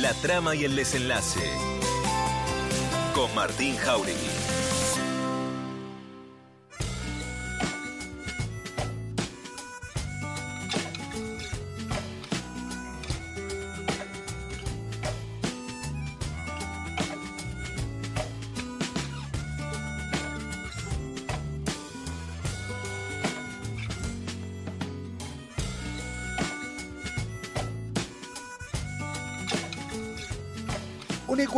La trama y el desenlace. Con Martín Jauregui.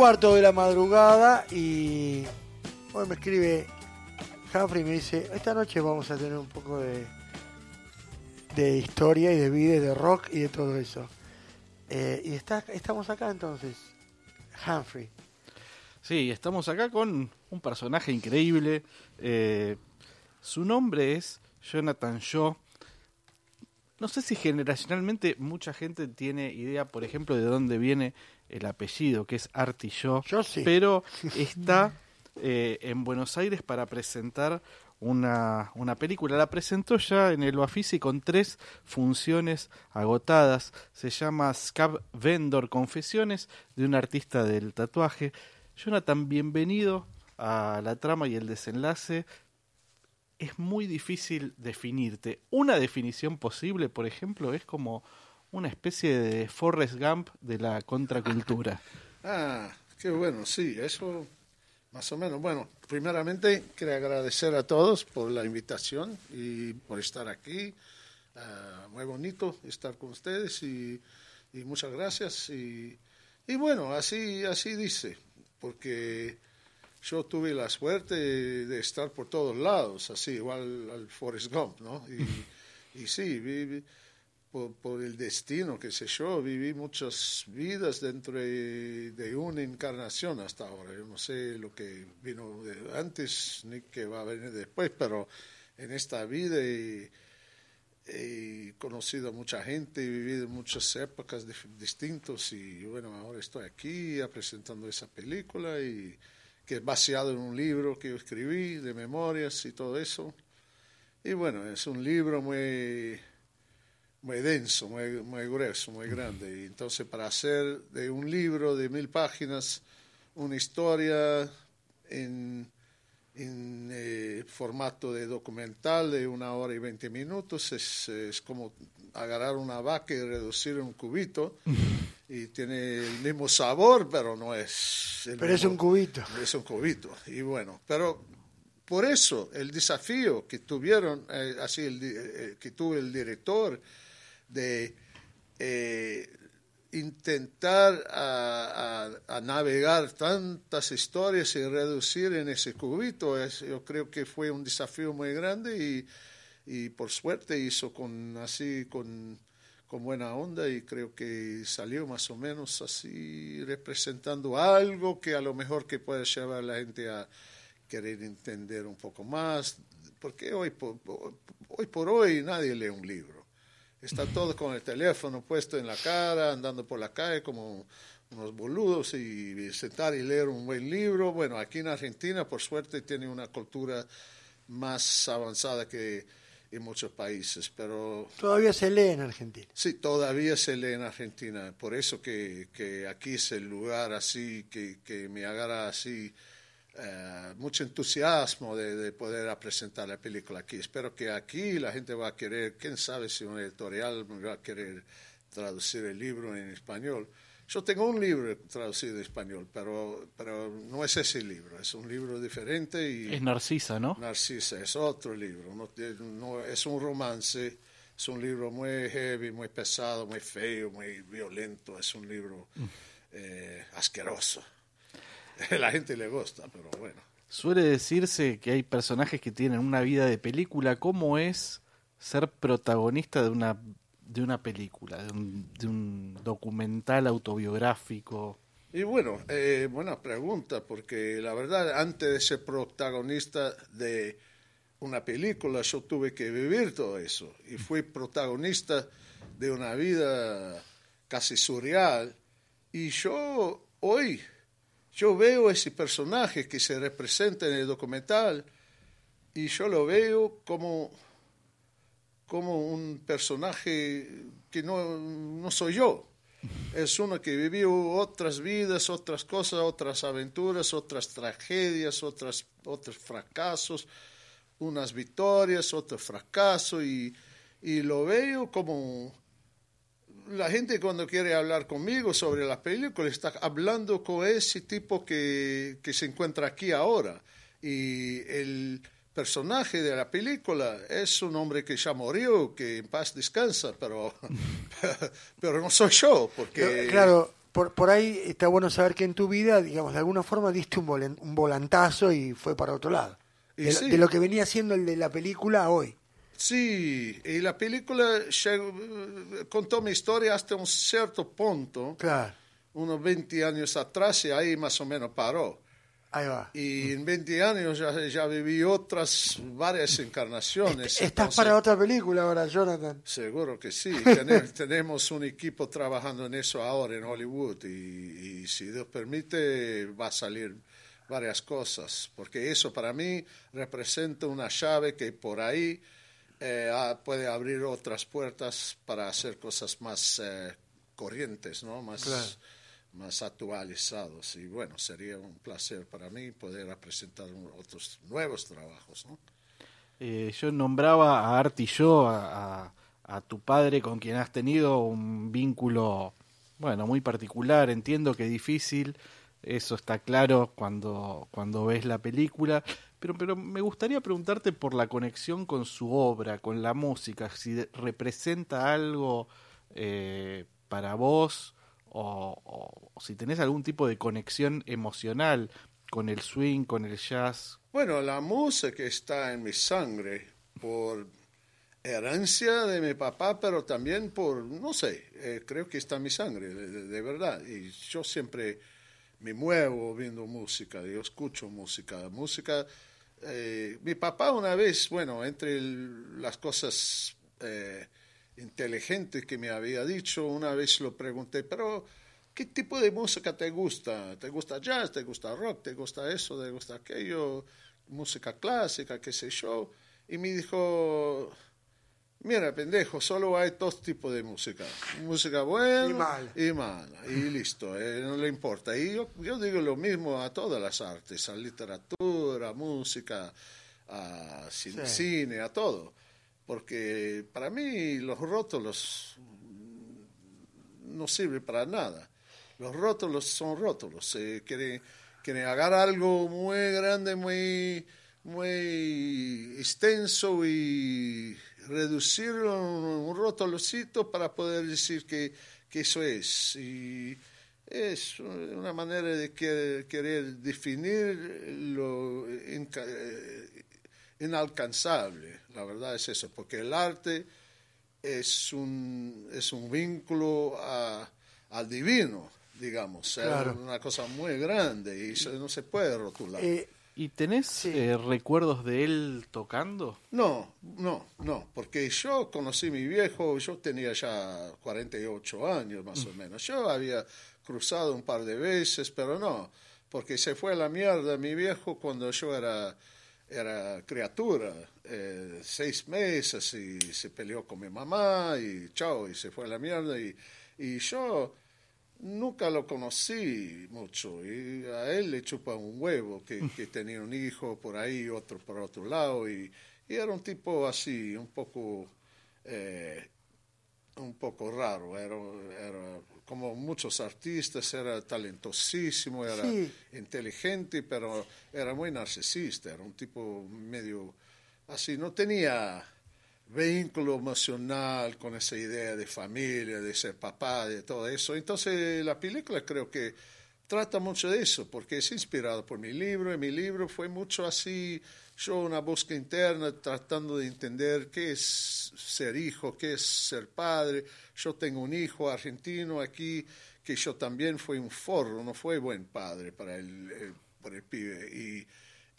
Cuarto de la madrugada y hoy me escribe Humphrey y me dice, esta noche vamos a tener un poco de, de historia y de vida de rock y de todo eso. Eh, y está, estamos acá entonces, Humphrey. Sí, estamos acá con un personaje increíble. Eh, su nombre es Jonathan Shaw. No sé si generacionalmente mucha gente tiene idea, por ejemplo, de dónde viene el apellido, que es Shaw. Yo sí. Pero está eh, en Buenos Aires para presentar una, una película. La presentó ya en el Bafisi con tres funciones agotadas. Se llama Scab Vendor, Confesiones de un artista del tatuaje. Jonathan, bienvenido a la trama y el desenlace. Es muy difícil definirte. Una definición posible, por ejemplo, es como una especie de Forrest Gump de la contracultura. Ah, qué bueno, sí, eso más o menos. Bueno, primeramente quiero agradecer a todos por la invitación y por estar aquí. Ah, muy bonito estar con ustedes y, muchas gracias. Y, bueno, así, así dice, porque yo tuve la suerte de estar por todos lados, así, igual al Forrest Gump, ¿no? Y, y sí, vi, por, por, el destino, qué sé yo, viví muchas vidas dentro de, de, una encarnación hasta ahora. Yo no sé lo que vino de antes ni qué va a venir después, pero en esta vida he, he conocido a mucha gente, he vivido muchas épocas distintas y bueno, ahora estoy aquí presentando esa película y que es basado en un libro que yo escribí de memorias y todo eso. Y bueno, es un libro muy muy denso, muy, muy grueso, muy grande. Y entonces para hacer de un libro de mil páginas una historia en, en eh, formato de documental de una hora y veinte minutos es, es, como agarrar una vaca y reducir un cubito. y tiene el mismo sabor, pero no es... pero mismo, es un cubito. Es un cubito. Y bueno, pero por eso el desafío que tuvieron, eh, así el, eh, que tuvo el director, de eh, intentar a, navegar tantas historias y reducir en ese cubito, yo creo que fue un desafío muy grande y, y por suerte hizo con así con, con buena onda y creo que salió más o menos así representando algo que a lo mejor que puede llevar a la gente a querer entender un poco más, porque hoy hoy, por hoy nadie lee un libro está todo con el teléfono puesto en la cara, andando por la calle como unos boludos y sentar y leer un buen libro. Bueno, aquí en Argentina, por suerte, tiene una cultura más avanzada que en muchos países, pero... Todavía se lee en Argentina. Sí, todavía se lee en Argentina. Por eso que, que aquí es el lugar así, que, que me agarra así Uh, mucho entusiasmo de, de, poder presentar la película aquí. Espero que aquí la gente va a querer, quién sabe si un editorial va a querer traducir el libro en español. Yo tengo un libro traducido en español, pero, pero no es ese libro, es un libro diferente. Y es Narcisa, ¿no? Narcisa, es otro libro, no, no, es un romance, es un libro muy heavy, muy pesado, muy feo, muy violento, es un libro eh, asqueroso. la gente le gusta, pero bueno. Suele decirse que hay personajes que tienen una vida de película. ¿Cómo es ser protagonista de una, de una película, de un, de un documental autobiográfico? Y bueno, eh, buena pregunta, porque la verdad, antes de ser protagonista de una película, yo tuve que vivir todo eso. Y fui protagonista de una vida casi surreal. Y yo hoy yo veo ese personaje que se representa en el documental y yo lo veo como, como un personaje que no, no soy yo. Es uno que vivió otras vidas, otras cosas, otras aventuras, otras tragedias, otras, otros fracasos, unas victorias, otro fracaso, y, y lo veo como la gente cuando quiere hablar conmigo sobre la película está hablando con ese tipo que, que se encuentra aquí ahora. Y el personaje de la película es un hombre que ya murió, que en paz descansa, pero, pero no soy yo, porque... Claro, por, por ahí está bueno saber que en tu vida, digamos, de alguna forma diste un, volantazo y fue para otro lado. De, sí. de lo que venía siendo el de la película hoy. Sí, y la película contó mi historia hasta un cierto punto, Claro, unos 20 años atrás, y ahí más o menos paró. ahí va. Y en 20 años ya, ya viví otras varias encarnaciones. Estás entonces- para otra película ahora, Jonathan. Seguro que sí. Tene- tenemos un equipo trabajando en eso ahora en Hollywood y, y si Dios permite va a salir varias cosas, porque eso para mí representa una llave que por ahí eh, ah, puede abrir otras puertas para hacer cosas más eh, corrientes, ¿no? Más, Claro. más actualizados. Y bueno, sería un placer para mí poder presentar otros nuevos trabajos, ¿no? Eh, yo nombraba a Art y yo, a, a- a tu padre con quien has tenido un vínculo, bueno, muy particular. Entiendo que difícil, eso está claro cuando, cuando ves la película. Pero, pero me gustaría preguntarte por la conexión con su obra, con la música, si representa algo eh, para vos o, si tenés algún tipo de conexión emocional con el swing, con el jazz. Bueno, la música está en mi sangre por herencia de mi papá, pero también por, no sé, eh, creo que está en mi sangre, de- de verdad. Y yo siempre me muevo viendo música, yo escucho música. Música, eh, mi papá una vez, bueno, entre las cosas eh, inteligentes que me había dicho, una vez lo pregunté, pero ¿qué tipo de música te gusta? ¿Te gusta jazz? ¿Te gusta rock? ¿Te gusta eso? ¿Te gusta aquello? ¿Música clásica? ¿Qué sé yo? Y me dijo, mira, pendejo, solo hay dos tipos de música. Música buena Y mala. y mala. Y listo, eh, no le importa. Y yo, yo digo lo mismo a todas las artes, a literatura, a música, a cin- Sí. cine, a todo. Porque para mí los rótulos no sirven para nada. Los rótulos son rótulos. Eh, quieren, quieren agarrar algo muy grande, muy, muy extenso y reducirlo a un, rótulocito para poder decir que, que eso es. Y es una manera de querer, querer definir lo inca- eh, inalcanzable. La verdad es eso, porque el arte es un, es un vínculo a- al divino, digamos. Claro. Es una cosa muy grande y no se puede rotular. Eh, ¿Y tenés Sí. eh, recuerdos de él tocando? No, no, no, porque yo conocí a mi viejo, yo tenía ya 48 años más o menos. Yo había cruzado un par de veces, pero no, porque se fue a la mierda mi viejo cuando yo era, era criatura, eh, seis meses y se peleó con mi mamá y chao, y se fue a la mierda y, y yo nunca lo conocí mucho y a él le chupa un huevo que, que tenía un hijo por ahí, otro por otro lado y, y era un tipo así, un poco, eh, un poco raro, era, era como muchos artistas, era talentosísimo, era Sí. inteligente, pero era muy narcisista, era un tipo medio así, no tenía vínculo emocional con esa idea de familia, de ser papá, de todo eso. Entonces la película creo que trata mucho de eso, porque es inspirado por mi libro, y mi libro fue mucho así, yo una búsqueda interna tratando de entender qué es ser hijo, qué es ser padre. Yo tengo un hijo argentino aquí que yo también fui un forro, no fue buen padre para el, el- para el pibe. Y,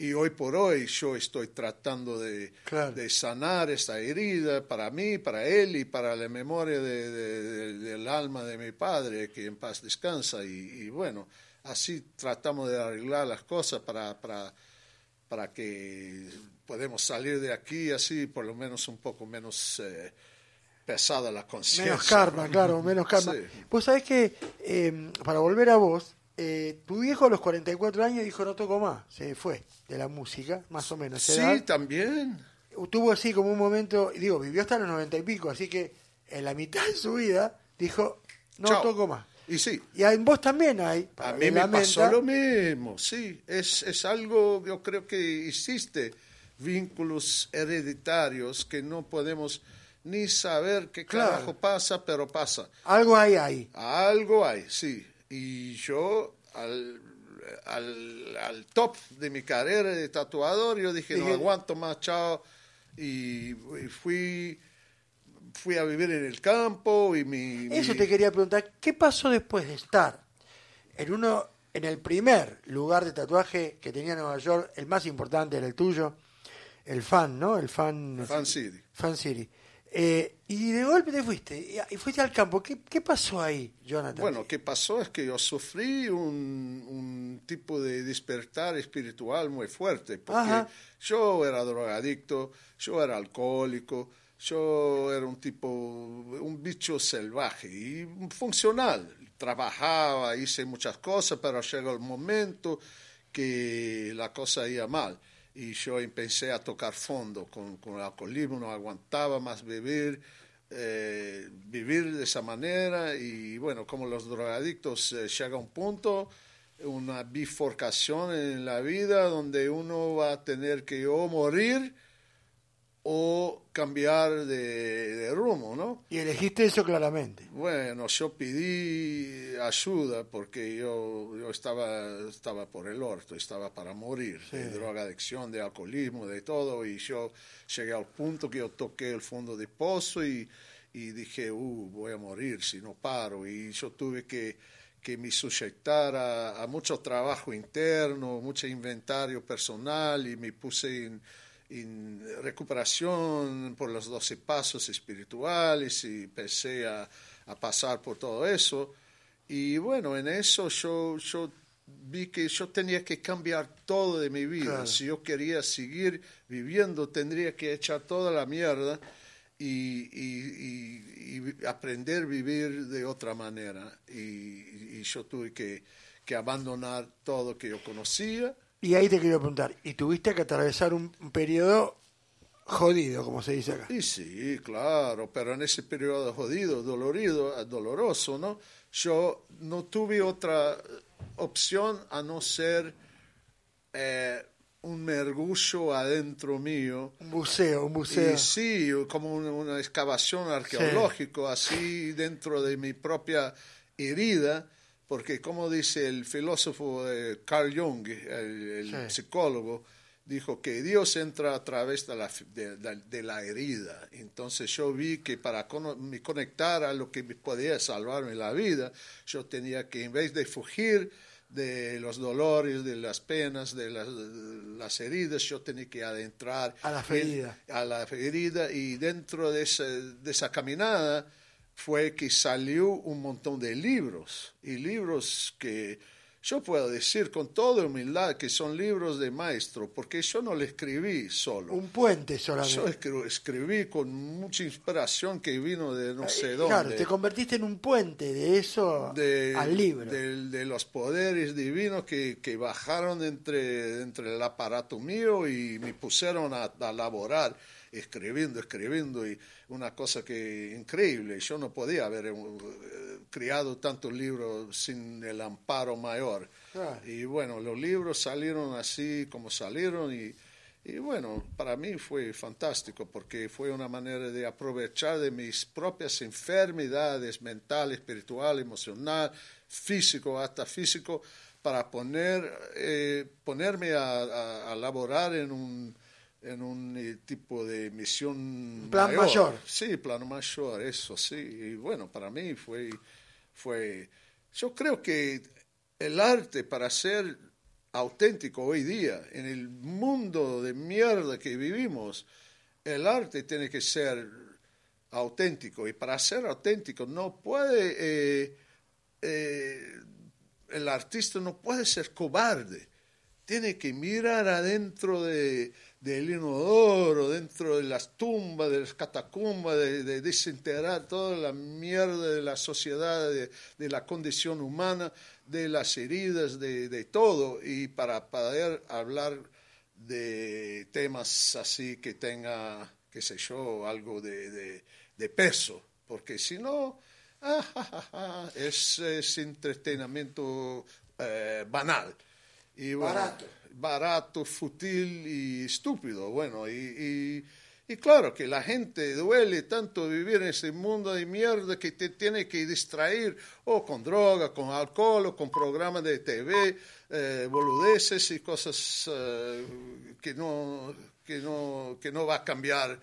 y hoy por hoy yo estoy tratando de, Claro. de sanar esta herida para mí, para él y para la memoria de- de- de- del alma de mi padre, que en paz descansa. Y, y bueno, así tratamos de arreglar las cosas para, para, para que podemos salir de aquí así, por lo menos un poco menos eh, pesada la conciencia. Menos karma, claro, menos karma. Sí. Vos sabés que, eh, para volver a vos, eh, tu viejo a los 44 años dijo no toco más, se fue de la música, más o menos. Sí, ¿edad? también. Tuvo así como un momento, digo, vivió hasta los 90 y pico, así que en la mitad de su vida dijo no Chao. toco más. Y sí, Y en vos también hay. A mí me pasó lo mismo, sí. Es, es algo, yo creo que existe vínculos hereditarios que no podemos ni saber qué Claro. carajo pasa, pero pasa. Algo hay ahí. Algo hay, sí. Y yo, al, al, al top de mi carrera de tatuador, yo dije, no aguanto más, chao. Y, y fui, fui a vivir en el campo y mi... Eso mi- te quería preguntar, ¿qué pasó después de estar en uno en el primer lugar de tatuaje que tenía Nueva York, el más importante era el tuyo, el fan, ¿no? El fan Fan City. Fan City. Eh, y de golpe te fuiste y, fuiste al campo. ¿Qué, qué pasó ahí, Jonathan? Bueno, ¿qué pasó? Es que yo sufrí un, un tipo de despertar espiritual muy fuerte, porque Ajá. yo era drogadicto, yo era alcohólico, yo era un tipo, un bicho salvaje y funcional. Trabajaba, hice muchas cosas, pero llegó el momento que la cosa iba mal. Y yo empecé a tocar fondo con, con el alcoholismo, no aguantaba más vivir, eh, vivir de esa manera. Y bueno, como los drogadictos, eh, llega un punto, una bifurcación en la vida donde uno va a tener que o morir o cambiar de, de rumbo, ¿no? Y elegiste eso claramente. Bueno, yo pedí ayuda porque yo, yo estaba, estaba por el orto, estaba para morir, de drogadicción, de alcoholismo, de todo, y yo llegué al punto que yo toqué el fondo de pozo y, y dije, uh, voy a morir si no paro, y yo tuve que, que me sujetar a, a mucho trabajo interno, mucho inventario personal, y me puse en en recuperación por los 12 pasos espirituales y empecé a, a pasar por todo eso. Y bueno, en eso yo, yo vi que yo tenía que cambiar todo de mi vida. Claro. Si yo quería seguir viviendo, tendría que echar toda la mierda y, y- y- y aprender a vivir de otra manera. Y, y yo tuve que, que abandonar todo que yo conocía. Y ahí te quiero preguntar, ¿y tuviste que atravesar un, un periodo jodido, como se dice acá? Y sí, claro, pero en ese periodo jodido, dolorido, doloroso, ¿no? Yo no tuve otra opción a no ser eh, un mergullo adentro mío. Un buceo, un buceo. Y sí, como una, una excavación arqueológica, así dentro de mi propia herida, porque como dice el filósofo eh, Carl Jung, el, el Sí. psicólogo, dijo que Dios entra a través de la, de, de- de la herida. Entonces yo vi que para cono- me conectar a lo que me podía salvarme la vida, yo tenía que, en vez de fugir de los dolores, de las penas, de las, las heridas, yo tenía que adentrar A la en- ferida. a la herida y dentro de esa caminada fue que salió un montón de libros y libros que yo puedo decir con toda humildad que son libros de maestro porque yo no le escribí solo. Un puente Yo solamente. escri- escribí con mucha inspiración que vino de no sé Eh, dónde. Claro, te convertiste en un puente de eso de, al libro. del- de los poderes divinos que, que bajaron entre, entre el aparato mío y me pusieron a, a laborar, escribiendo, escribiendo, y una cosa que increíble. Yo no podía haber eh, criado tantos libros sin el amparo mayor. Y bueno, los libros salieron así como salieron y, y bueno, para mí fue fantástico porque fue una manera de aprovechar de mis propias enfermedades mental, espiritual, emocional, físico, hasta físico, para poner, eh, ponerme a, a, a laborar en un, en un eh, tipo de misión plan mayor. Sí, plano mayor, eso sí. Y bueno, para mí fue, fue, yo creo que el arte para ser auténtico hoy día, en el mundo de mierda que vivimos, el arte tiene que ser auténtico. Y para ser auténtico no puede, eh, eh, el artista no puede ser cobarde. tiene que mirar adentro de, del inodoro, dentro de las tumbas, de las catacumbas, de, desenterrar toda la mierda de la sociedad, de, la condición humana, de las heridas, de, todo, y para poder hablar de temas así que tenga, qué sé yo, algo de, peso, porque si no, ah, es, es, entretenimiento eh, banal. Y barato. Barato, fútil y estúpido. Bueno, y, y, claro que la gente duele tanto vivir en ese mundo de mierda que te tiene que distraer o con droga, con alcohol, o con programas de TV, eh, boludeces y cosas eh, que, no, que, no, que no va a cambiar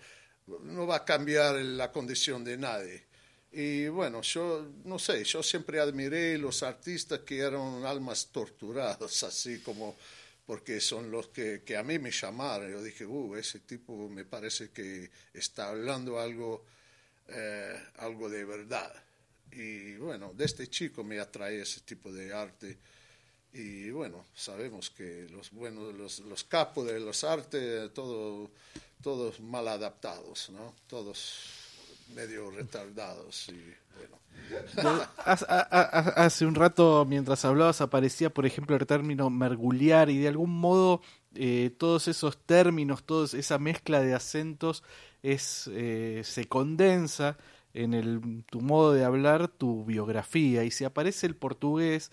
no va a cambiar la condición de nadie. Y bueno, yo no sé, yo siempre admiré los artistas que eran almas torturadas, así como porque son los que, que a mí me llamaron. Yo dije, uh, ese tipo me parece que está hablando algo, eh, algo de verdad. Y bueno, de este chico me atrae ese tipo de arte. Y bueno, sabemos que los buenos, los, los capos de los artes, todo, todos mal adaptados, ¿no? Todos medio retardados y bueno. Hace un rato, mientras hablabas, aparecía, por ejemplo, el término merguliar y de algún modo eh, todos esos términos, toda esa mezcla de acentos es, eh, se condensa en el, tu modo de hablar, tu biografía. Y si aparece el portugués,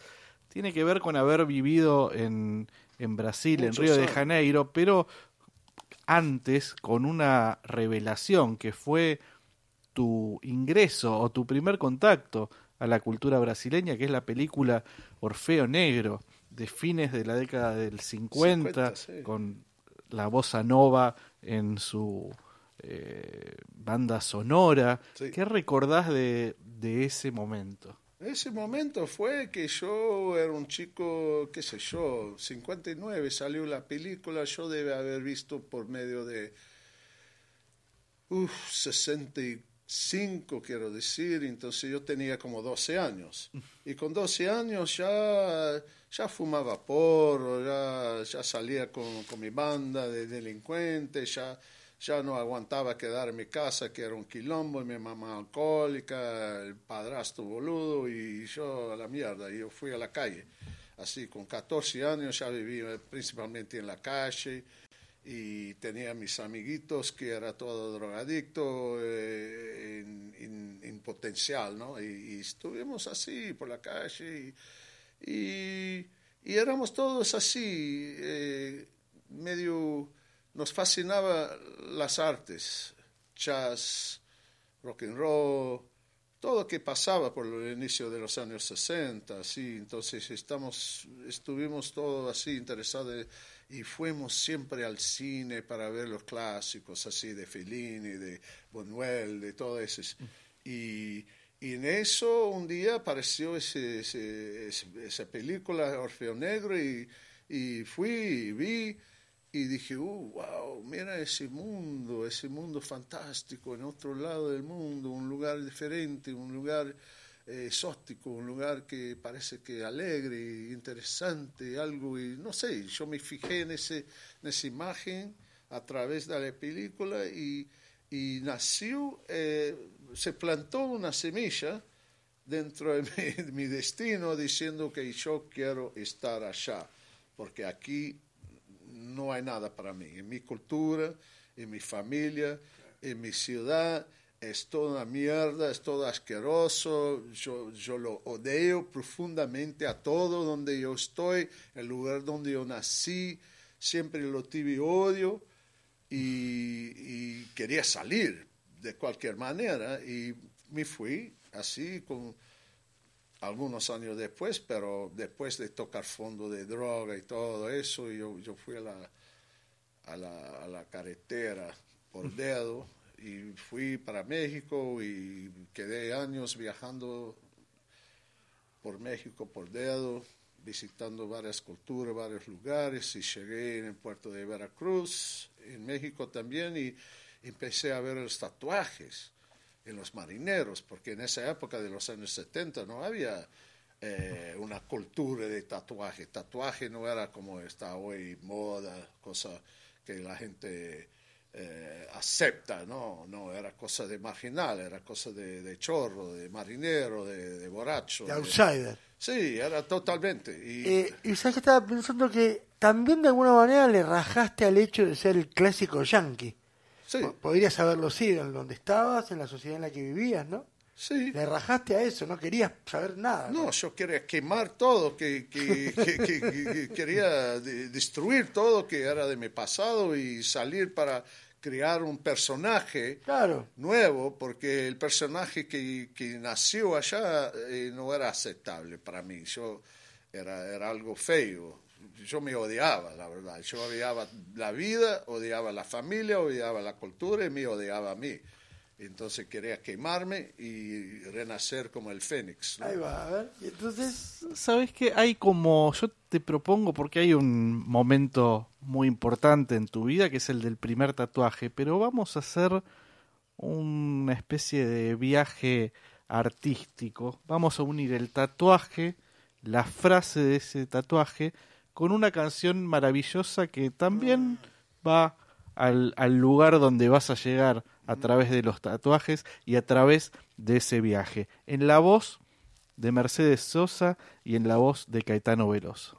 tiene que ver con haber vivido en, en Brasil, en Río de Janeiro, pero antes con una revelación que fue tu ingreso o tu primer contacto a la cultura brasileña, que es la película Orfeo Negro, de fines de la década del 50, con la bossa nova en su eh, banda sonora. ¿Qué recordás de, ese momento? Ese momento fue que yo era un chico, qué sé yo, 59 salió la película, yo debe haber visto por medio de uf, 64 5, quiero decir, entonces yo tenía como 12 años. Mm. Y con 12 años ya, ya fumaba porro, ya, ya salía con, con, mi banda de delincuentes, ya, ya no aguantaba quedar en mi casa, que era un quilombo, y mi mamá alcohólica, el padrastro boludo, y yo a la mierda, y yo fui a la calle. Así, con 14 años ya vivía principalmente en la calle, y tenía mis amiguitos que era todo drogadicto eh, en, potencial, ¿no? Y, estuvimos así por la calle y, y, éramos todos así, eh, medio, nos fascinaba las artes, jazz, rock and roll, todo lo que pasaba por el inicio de los años 60, así, entonces estamos, estuvimos todos así interesados y fuimos siempre al cine para ver los clásicos así de Fellini, de Buñuel, de todo eso. Y, y en eso un día apareció ese, esa película Orfeo Negro y, y fui y vi y dije, uh, wow, mira ese mundo, ese mundo fantástico en otro lado del mundo, un lugar diferente, un lugar exótico, un lugar que parece que alegre, interesante, algo, y no sé, yo me fijé en, ese, en esa imagen a través de la película y, y nació, eh, se plantó una semilla dentro de mi, de mi, destino diciendo que yo quiero estar allá, porque aquí no hay nada para mí, en mi cultura, en mi familia, en mi ciudad es toda mierda, es todo asqueroso, yo, yo lo odio profundamente a todo donde yo estoy, el lugar donde yo nací, siempre lo tuve odio y, quería salir de cualquier manera y me fui así con algunos años después, pero después de tocar fondo de droga y todo eso, yo, yo fui a la, a la, a la carretera por dedo y fui para México y quedé años viajando por México por dedo, visitando varias culturas, varios lugares y llegué en el puerto de Veracruz, en México también y empecé a ver los tatuajes en los marineros, porque en esa época de los años 70 no había eh, una cultura de tatuaje. Tatuaje no era como está hoy, moda, cosa que la gente eh, acepta, no, no, era cosa de marginal, era cosa de, de chorro, de marinero, de, de borracho. De outsider. Sí, era totalmente. Y, Eh, y sabes que estaba pensando que también de alguna manera le rajaste al hecho de ser el clásico yankee. sí, Po- Podrías haberlo sido en donde estabas, en la sociedad en la que vivías, ¿no? Sí. Le rajaste a eso, no querías saber nada. No, yo quería quemar todo, que, que, que- que- que- que quería de- destruir todo que era de mi pasado y salir para crear un personaje Claro. nuevo, porque el personaje que, que nació allá eh, no era aceptable para mí. Yo era, era algo feo. Yo me odiaba, la verdad. Yo odiaba la vida, odiaba la familia, odiaba la cultura y me odiaba a mí. Entonces quería quemarme y renacer como el fénix. ¿no? Ahí va, a ver. Y entonces, Sabes que hay como, yo te propongo, porque hay un momento muy importante en tu vida que es el del primer tatuaje, pero vamos a hacer una especie de viaje artístico. Vamos a unir el tatuaje, la frase de ese tatuaje, con una canción maravillosa que también va al, al lugar donde vas a llegar a través de los tatuajes y a través de ese viaje. En la voz de Mercedes Sosa y en la voz de Caetano Veloso.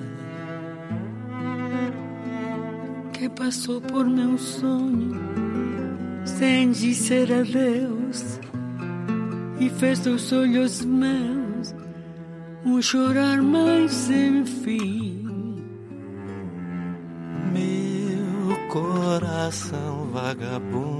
que passou por meu sonho sem dizer adeus e fez dos olhos meus um chorar mais enfim. Meu coração vagabundo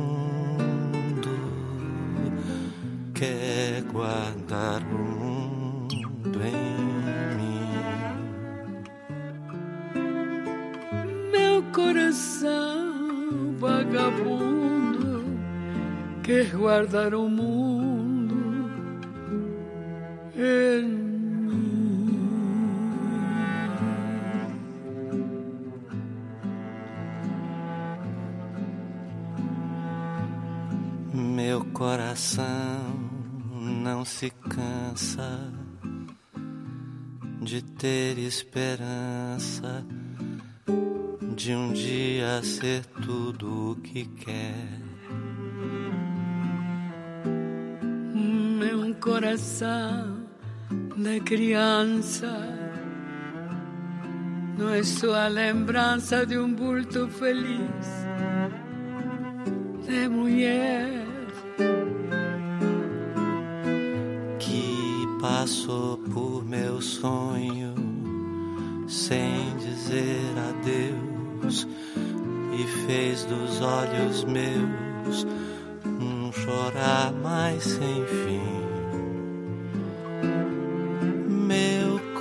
guardar o mundo em mim. Meu coração não se cansa de ter esperança de um dia ser tudo o que quer. Coração de criança não é só a lembrança de um bulto feliz de mulher que passou por meu sonho sem dizer adeus e fez dos olhos meus um chorar mais sem fim.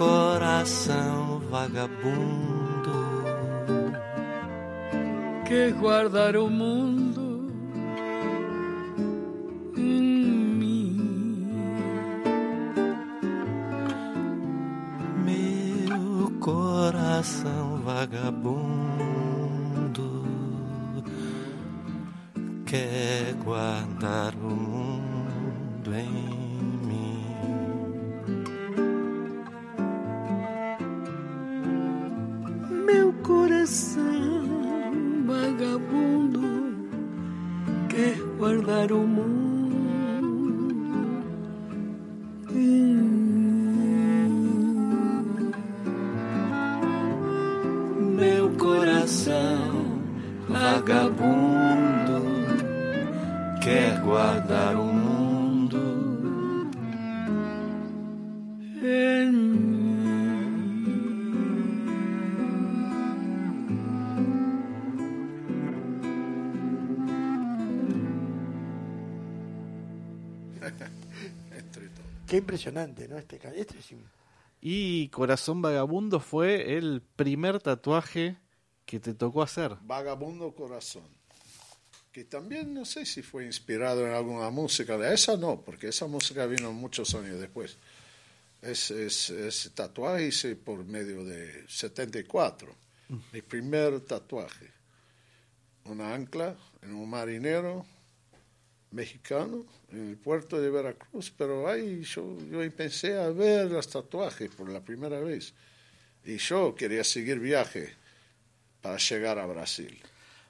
Coração vagabundo. Que guardar o mundo impresionante, ¿no? Este, este es Y Corazón Vagabundo fue el primer tatuaje que te tocó hacer. Vagabundo Corazón, que también no sé si fue inspirado en alguna música, de esa no, porque esa música vino muchos años después. Es, es, es tatuaje hice por medio de 74, mi primer tatuaje. Una ancla en un marinero mexicano en el puerto de Veracruz, pero ahí yo, yo empecé a ver los tatuajes por la primera vez. Y yo quería seguir viaje para llegar a Brasil.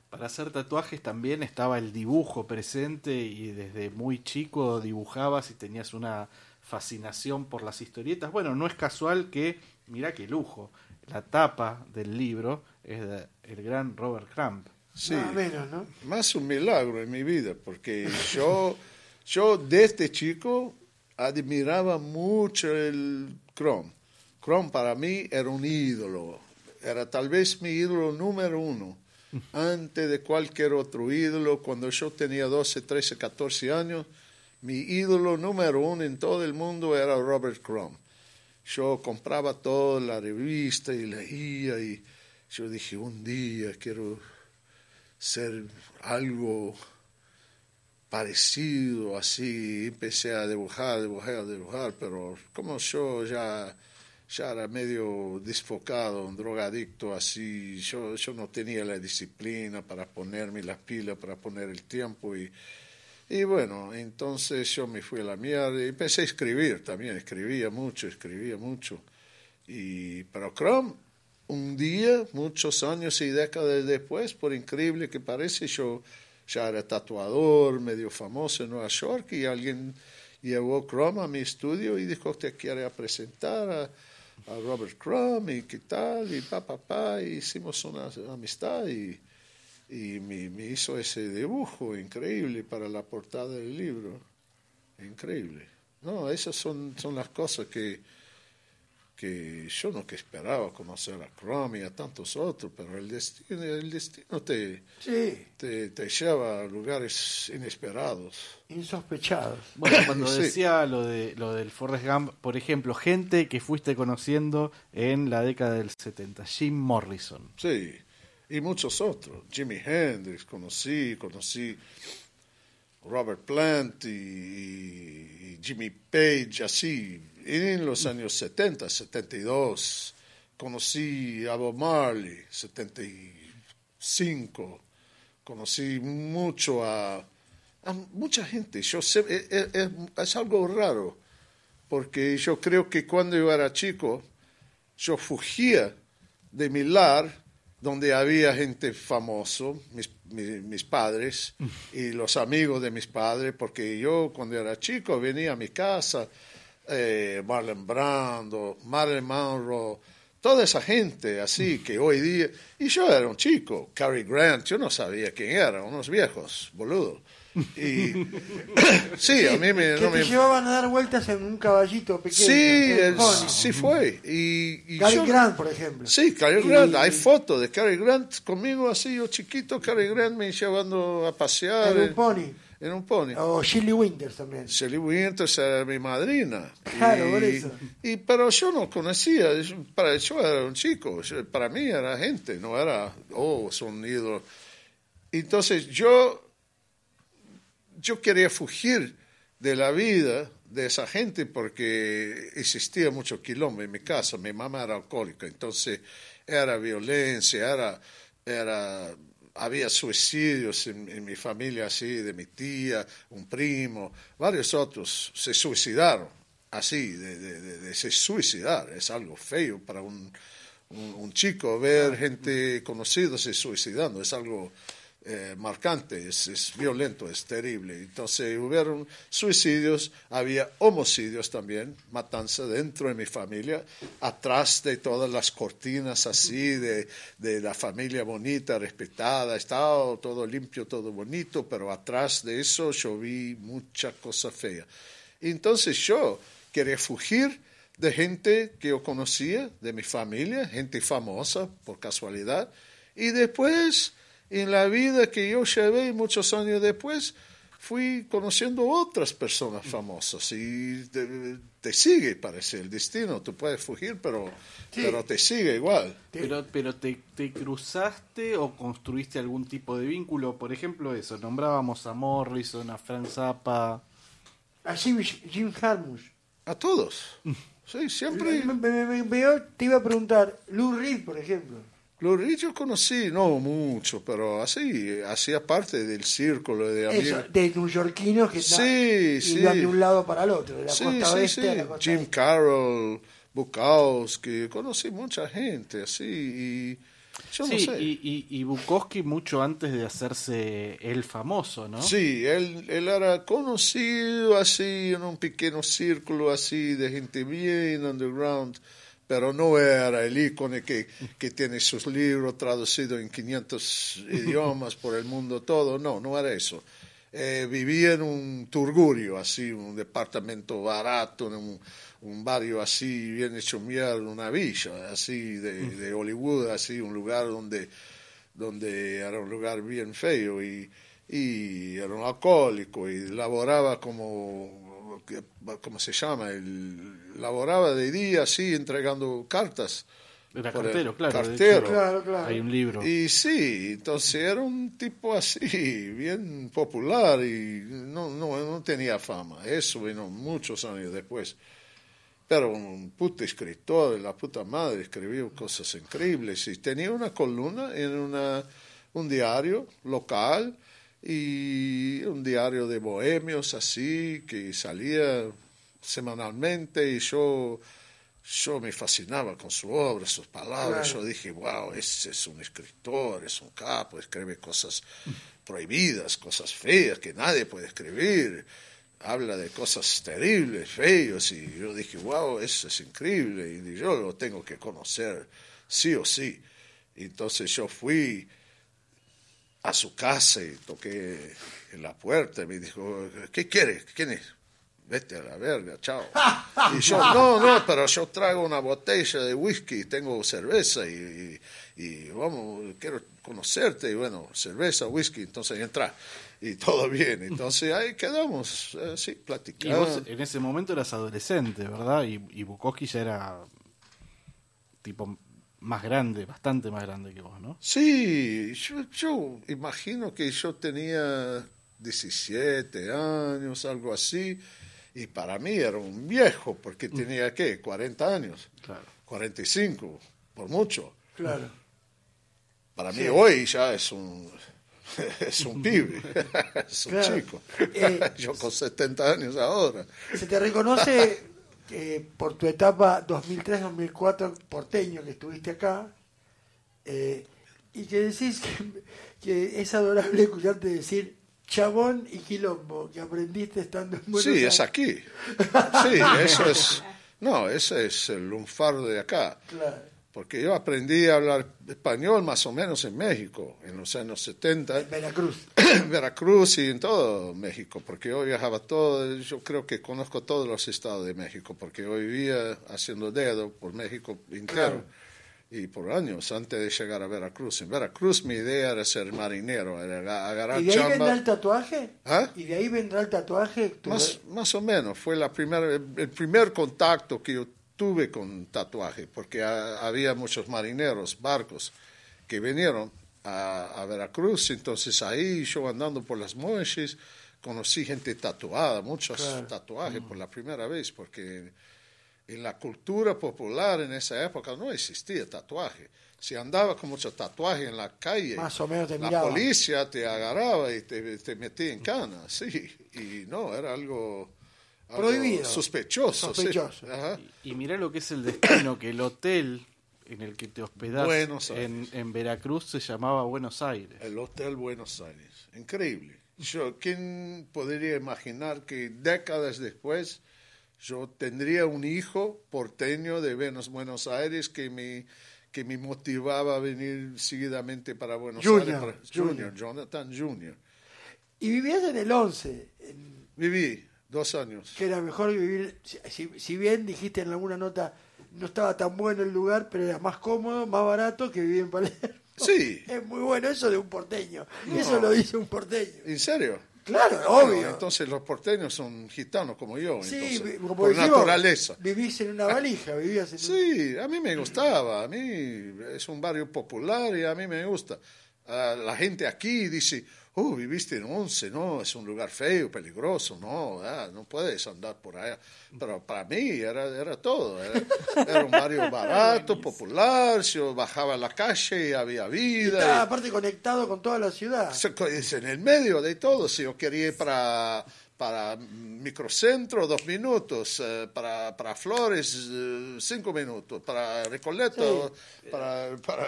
Para hacer tatuajes también estaba el dibujo presente y desde muy chico dibujabas y tenías una fascinación por las historietas. Bueno, no es casual que, mira qué lujo, la tapa del libro es de el gran Robert Crumb. Sí, Más menos, ¿no? más un milagro en mi vida, porque yo, yo desde chico admiraba mucho el Chrome. Chrome para mí era un ídolo, era tal vez mi ídolo número uno, antes de cualquier otro ídolo. Cuando yo tenía 12, 13, 14 años, mi ídolo número uno en todo el mundo era Robert Crumb. Yo compraba toda la revista y leía y yo dije, un día quiero ser algo parecido así. Empecé a dibujar, dibujar, dibujar, pero como yo ya, ya era medio desfocado, un drogadicto así, yo, yo no tenía la disciplina para ponerme las pilas, para poner el tiempo y, y bueno, entonces yo me fui a la mierda y empecé a escribir también, escribía mucho, escribía mucho. Y, pero Chrome, un día, muchos años y décadas después, por increíble que parece, yo ya era tatuador, medio famoso en Nueva York, y alguien llevó Chrome a mi estudio y dijo, te quiere presentar a, a Robert Crumb y qué tal, y pa, pa, y hicimos una amistad y, y me, me hizo ese dibujo increíble para la portada del libro. Increíble. No, esas son, son las cosas que, que yo no que esperaba conocer a Crumb y a tantos otros, pero el destino, el destino te, Sí, te, te lleva a lugares inesperados. insospechados. Bueno, cuando Sí. decía lo de lo del Forrest Gump, por ejemplo, gente que fuiste conociendo en la década del 70, Jim Morrison. Sí, y muchos otros. Jimi Hendrix conocí, conocí Robert Plant y, y Jimmy Page, así. En los años 70, 72, conocí a Bob Marley, 75. Conocí mucho a, a mucha gente. Yo sé, es, es- es algo raro, porque yo creo que cuando yo era chico, yo fugía de mi lar, donde había gente famoso, mis, mi- mis padres y los amigos de mis padres, porque yo cuando era chico venía a mi casa, eh, Marlon Brando, Marilyn Monroe, toda esa gente así que hoy día, y yo era un chico, Cary Grant, yo no sabía quién era, unos viejos, boludo. Y sí, a mí me, que no te me, llevaban a dar vueltas en un caballito pequeño. Sí, el- sí fue. Y, y Cary yo- Grant, por ejemplo. Sí, Cary Y- Grant. Hay fotos de Cary Grant conmigo así, yo chiquito, Cary Grant me llevando a pasear. En un pony. En un pony. O Shirley Winters también. Shelly Winters era mi madrina. Claro, y, por eso. y- pero yo no conocía, para, yo era un chico, para mí era gente, no era, oh, son ídolos. Entonces yo, yo quería fugir de la vida de esa gente porque existía mucho quilombo en mi casa, mi mamá era alcohólica, entonces era violencia, era, era había suicidios en, en mi familia así, de mi tía, un primo, varios otros se suicidaron, así, de, de, de- de se suicidar, es algo feo para un, un, un chico ver gente conocida se suicidando, es algo eh, marcante, es, violento, es terrible. Entonces hubieron suicidios, había homicidios también, matanza dentro de mi familia, atrás de todas las cortinas así, de, de la familia bonita, respetada, estaba todo limpio, todo bonito, pero atrás de eso yo vi mucha cosa fea. Entonces yo quería fugir de gente que yo conocía, de mi familia, gente famosa por casualidad, y después en la vida que yo llevé muchos años después, fui conociendo otras personas famosas y te, te sigue, parece, el destino. Tú puedes fugir, pero, Sí. pero te sigue igual. Pero, pero te, te cruzaste o construiste algún tipo de vínculo? Por ejemplo, eso, nombrábamos a Morrison, a Frank Zappa. A Jim, Jim Jarmusch. A todos. Sí, siempre. Me- me- me- me- te iba a preguntar, Lou Reed, por ejemplo. Reed yo conocí, no mucho, pero así, hacía parte del círculo de Eso, amigos. de neoyorquinos que Sí, sí. iban de un lado para el otro, de la Sí, costa sí, oeste sí. a la costa Jim este. Carroll, Bukowski, conocí mucha gente así y yo sí, no sé. y, y, y Bukowski mucho antes de hacerse el famoso, ¿no? Sí, él, él era conocido así en un pequeño círculo así de gente bien underground, pero no era el ícono que, que tiene sus libros traducidos en 500 idiomas por el mundo todo, no, no era eso. Eh, vivía en un turgurio, así, un departamento barato, en un, un barrio así, bien hecho mierda, una villa, así, de, de Hollywood, así, un lugar donde donde era un lugar bien feo y, y era un alcohólico y laboraba como, ¿cómo se llama? El, laboraba de día así entregando cartas. Era Por el cartero, claro. de cartero. hecho, Claro, claro. Hay un libro. Y sí, entonces era un tipo así, bien popular y no, no, no tenía fama. Eso vino muchos años después. Pero un puto escritor, la puta madre, escribió cosas increíbles. Y tenía una columna en una, un diario local y un diario de bohemios así, que salía semanalmente y yo yo me fascinaba con su obra, sus palabras. Claro. Yo dije, wow, ese es un escritor, es un capo, escribe cosas prohibidas, cosas feas que nadie puede escribir. Habla de cosas terribles, feos, y yo dije, wow, eso es increíble, y yo lo tengo que conocer, sí o sí. Entonces yo fui a su casa y toqué en la puerta y me dijo, ¿qué quiere? ¿Quién es? Vete a la verga, chao. Y yo, no, no, pero yo traigo una botella de whisky, tengo cerveza y, y, y vamos, quiero conocerte. Y bueno, cerveza, whisky, entonces entra. Y todo bien. Entonces ahí quedamos, así, Y platicando. vos en ese momento eras adolescente, ¿verdad? Y, y Bukowski ya era tipo más grande, bastante más grande que vos, ¿no? Sí, yo, yo imagino que yo tenía 17 años, algo así, y para mí era un viejo, porque tenía, ¿qué? 40 años, Claro. 45, por mucho. Claro. Para Sí. mí hoy ya es un, es un pibe, es un Claro. chico. Eh, yo con 70 años ahora. Se te reconoce eh, por tu etapa 2003-2004 porteño que estuviste acá eh, y que decís que, que es adorable escucharte decir chabón y quilombo que aprendiste estando en Buenos Sí, Aires. es aquí. Sí, eso es... No, ese es el lunfardo de acá. Claro. Porque yo aprendí a hablar español más o menos en México, en los años 70, En Veracruz. en Veracruz y en todo México, porque yo viajaba todo, yo creo que conozco todos los estados de México, porque yo vivía haciendo dedo por México entero. Y por años, antes de llegar a Veracruz. En Veracruz mi idea era ser marinero, era aga- agarrar ¿Y de ahí vendrá chamba. el tatuaje? ¿Ah? ¿Y de ahí vendrá el tatuaje? Tu- Más, más o menos, fue la primera, el primer contacto que yo tuve con tatuaje, porque ha- había muchos marineros, barcos, que vinieron a, a Veracruz, entonces ahí yo andando por las monches, conocí gente tatuada, muchos Claro. tatuajes por la primera vez, porque en la cultura popular en esa época no existía tatuaje. Si andaba con mucho tatuaje en la calle, Más o menos te la policía te agarraba y te, te metía en cana, sí. Y no, era algo Prohibido. Sospechoso. sí. Sospechoso. Ajá. Y mirá lo que es el destino, que el hotel en el que te hospedás Buenos en, Veracruz se llamaba Buenos Aires. El Hotel Buenos Aires. Increíble. Yo, ¿Quién podría imaginar que décadas después yo tendría un hijo porteño de Buenos, Buenos Aires que me, que me motivaba a venir seguidamente para Buenos Junior, Aires? para- Junior. Junior, Jonathan Junior. Y vivías en el 11, en- Viví dos años. que era mejor vivir, si, bien dijiste en alguna nota, no estaba tan bueno el lugar, pero era más cómodo, más barato que vivir en Palermo. Sí. Es muy bueno eso de un porteño. Eso lo dice un porteño. ¿En serio? Claro, Bueno, obvio. entonces los porteños son gitanos como yo, sí, entonces, como por decimos, naturaleza. Vivís en una valija, vivías en un- Sí, a mí me gustaba, a mí es un barrio popular y a mí me gusta. Ah, la gente aquí dice, oh, viviste en Once, no, es un lugar feo, peligroso, no, ah, no puedes andar por allá. Pero para mí era, era todo, era, era un barrio barato, popular, yo bajaba a la calle y había vida. Estaba y- aparte conectado con toda la ciudad. se- Es en el medio de todo. Si yo quería ir para, para microcentro, dos minutos. eh, para, para Flores, eh, cinco minutos. Para Recoleta, para, para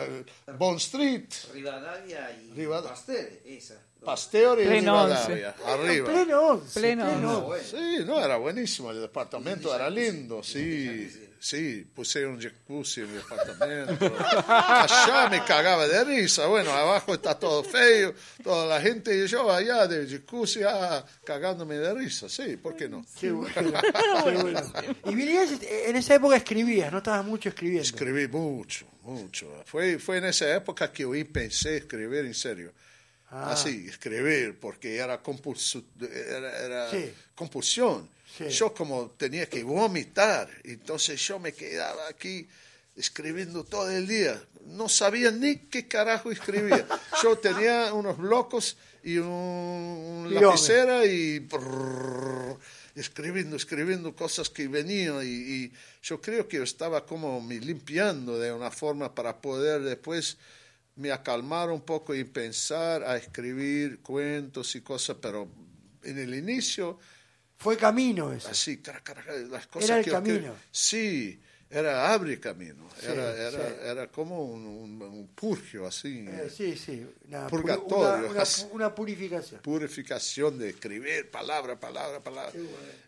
Bond Street, Rivadavia y Pastel, esa. Pasteur y Pleno Rivadavia. Arriba. Pleno once. Pleno once. Sí, no, era buenísimo. El departamento era lindo. Sí, sí. Puse un jacuzzi en mi departamento. Allá me cagaba de risa. Bueno, abajo está todo feo. Toda la gente y yo allá de jacuzzi ah, cagándome de risa. Sí, ¿por qué no? Qué bueno. qué bueno. Y vivías, en esa época escribías, no estabas mucho escribiendo. Escribí mucho, mucho. Fue, fue en esa época que hoy pensé escribir en serio. Ah. Así, escribir, porque era, era, era Sí. compulsión. Sí. Yo como tenía que vomitar, entonces yo me quedaba aquí escribiendo todo el día. No sabía ni qué carajo escribía. Yo tenía unos blocos y un Tirome. lapicera y brrr, escribiendo, escribiendo cosas que venían y, y yo creo que yo estaba como me limpiando de una forma para poder después me acalmar un poco y pensar a escribir cuentos y cosas, pero en el inicio Fue camino eso. así, las cosas Era el que camino. sí, era abre camino, Sí, era, era, sí. era como un, un- un purgio así, Eh, sí, sí. Una, Purgatorio, una- una- una purificación. purificación de escribir palabra, palabra, palabra.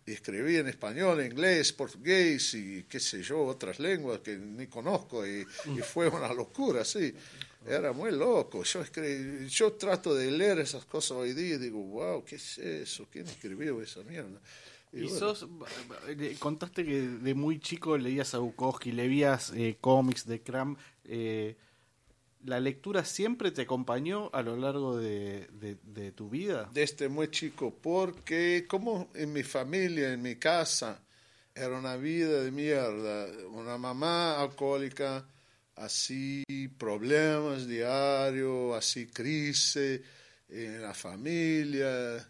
Y escribí en español, inglés, portugués y qué sé yo, otras lenguas que ni conozco y, y fue una locura, sí. Era muy loco. Yo, escri- yo trato de leer esas cosas hoy día y digo, wow, ¿qué es eso? ¿Quién escribió esa mierda? Y bueno, sos, contaste que de muy chico leías a Bukowski, leías eh, cómics de Cram. eh, ¿La lectura siempre te acompañó a lo largo de, de- de tu vida? desde muy chico, porque como en mi familia, en mi casa, era una vida de mierda, una mamá alcohólica, así problemas diarios, así crisis en la familia,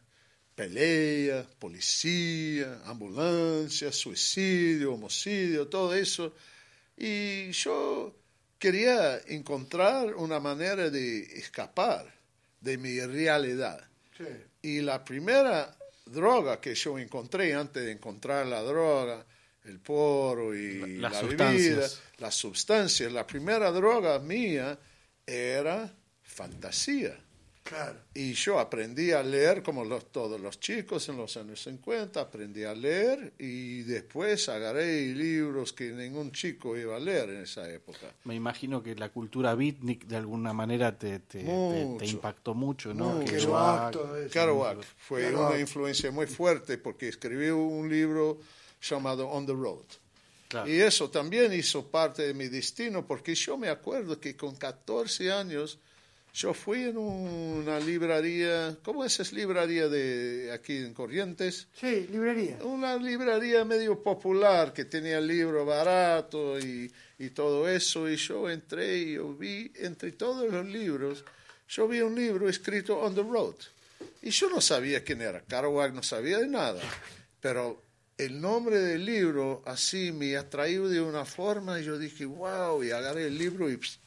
pelea, policía, ambulancia, suicidio, homicidio, todo eso. Y yo quería encontrar una manera de escapar de mi realidad. Sí. Y la primera droga que yo encontré antes de encontrar la droga, el porro y Las la sustancias. bebida, las sustancias, la primera droga mía era fantasía. Claro. Y yo aprendí a leer como los, todos los chicos en los años 50, aprendí a leer y después agarré libros que ningún chico iba a leer en esa época. Me imagino que la cultura beatnik de alguna manera te, te, te- te impactó mucho, ¿no? Mucho. Que Kerouac, Kerouac- todo eso. Kerouac fue Kerouac. una influencia muy fuerte porque escribió un libro llamado On the Road. Claro. Y eso también hizo parte de mi destino porque yo me acuerdo que con 14 años yo fui en una librería, ¿cómo es esa librería de aquí en Corrientes? Sí, librería. Una librería medio popular que tenía libro barato y, y todo eso. Y yo entré y yo vi entre todos los libros, yo vi un libro escrito On the Road. Y yo no sabía quién era, Kerouac no sabía de nada. Pero el nombre del libro así me atrajo de una forma y yo dije, wow, y agarré el libro y pss,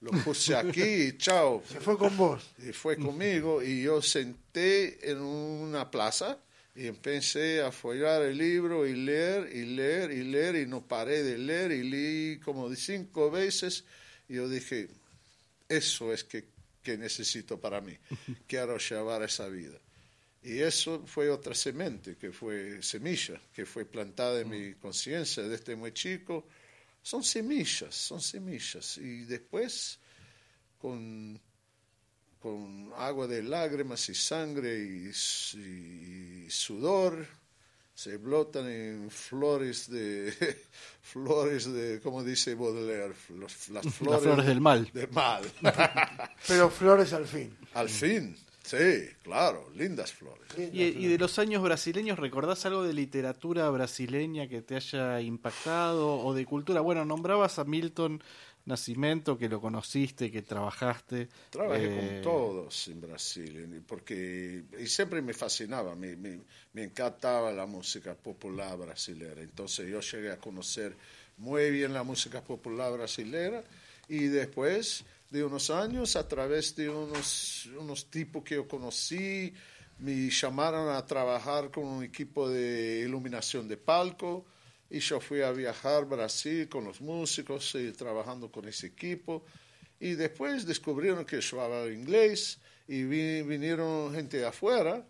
lo puse aquí y chao. Se fue con vos. Y fue conmigo y yo senté en una plaza y empecé a follar el libro y leer y leer y leer y no paré de leer y leí como de cinco veces y yo dije, eso es que, que necesito para mí, quiero llevar esa vida. Y eso fue otra semente, que fue semilla, que fue plantada en mi conciencia desde muy chico. Son semillas, son semillas. Y después, con, con agua de lágrimas y sangre y, sudor, se brotan en flores de, flores de, como dice Baudelaire, las flores, flores del mal. Del mal. Pero flores al fin. Al fin, Sí, claro, lindas flores. Y, y de los años brasileños, ¿recordás algo de literatura brasileña que te haya impactado o de cultura? Bueno, nombrabas a Milton Nascimento, que lo conociste, que trabajaste. Trabajé eh, con todos en Brasil, porque y siempre me fascinaba, me, me, me encantaba la música popular brasileña. Entonces yo llegué a conocer muy bien la música popular brasileña y después de unos años, a través de unos, unos tipos que yo conocí, me llamaron a trabajar con un equipo de iluminación de palco y yo fui a viajar a Brasil con los músicos y trabajando con ese equipo. Y después descubrieron que yo hablaba inglés y vi- vinieron gente de afuera,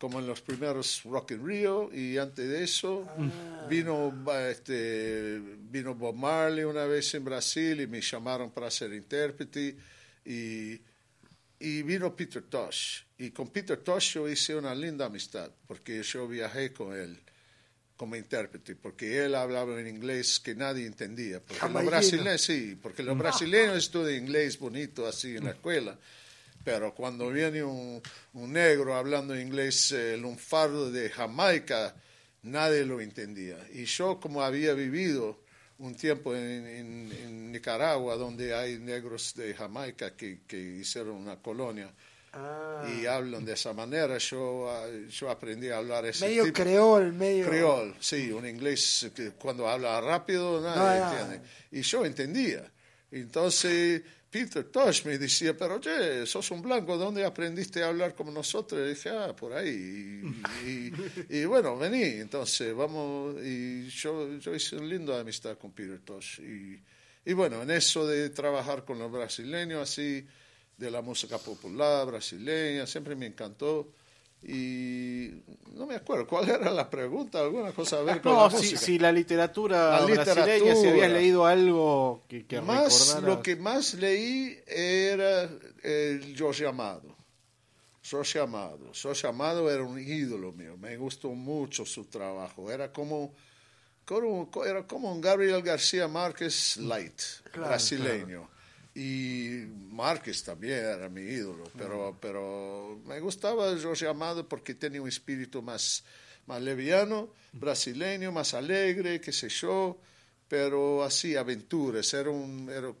como en los primeros Rock in Rio, y antes de eso vino, ba- este, vino Bob Marley una vez en Brasil y me llamaron para ser intérprete. Y, y vino Peter Tosh. Y con Peter Tosh yo hice una linda amistad, porque yo viajé con él como intérprete, porque él hablaba en inglés que nadie entendía. Porque los brasileños, sí, porque los brasileños estudian inglés bonito así en la escuela, pero cuando viene un, un negro hablando inglés eh, lunfardo de Jamaica, nadie lo entendía. Y yo, como había vivido un tiempo en, en- en Nicaragua, donde hay negros de Jamaica que, que hicieron una colonia, Ah, y hablan de esa manera, yo, ah, yo aprendí a hablar ese medio tipo. creol, medio... Creol, sí, un inglés que cuando habla rápido nadie No, no. entiende. Y yo entendía. Entonces Peter Tosh me decía, pero oye, sos un blanco, ¿dónde aprendiste a hablar como nosotros? Y dije, ah, por ahí. Y, bueno, vení, entonces vamos. Y yo, yo hice una linda amistad con Peter Tosh. Y bueno, en eso de trabajar con los brasileños, así, de la música popular brasileña, siempre me encantó. Y no me acuerdo, ¿cuál era la pregunta? ¿Alguna cosa a ver con No, la si, si la literatura La brasileña, si literatura. habías leído algo que, que más, lo que más leí era el Jorge Amado. Jorge Amado. Jorge Amado era un ídolo mío. Me gustó mucho su trabajo. Era como, como- era como un Gabriel García Márquez light, Claro, brasileño. Y Márquez también era mi ídolo, pero, pero me gustaba Jorge Amado porque tenía un espíritu más, más leviano, brasileño, más alegre, qué sé yo, pero así aventuras, eran un, era-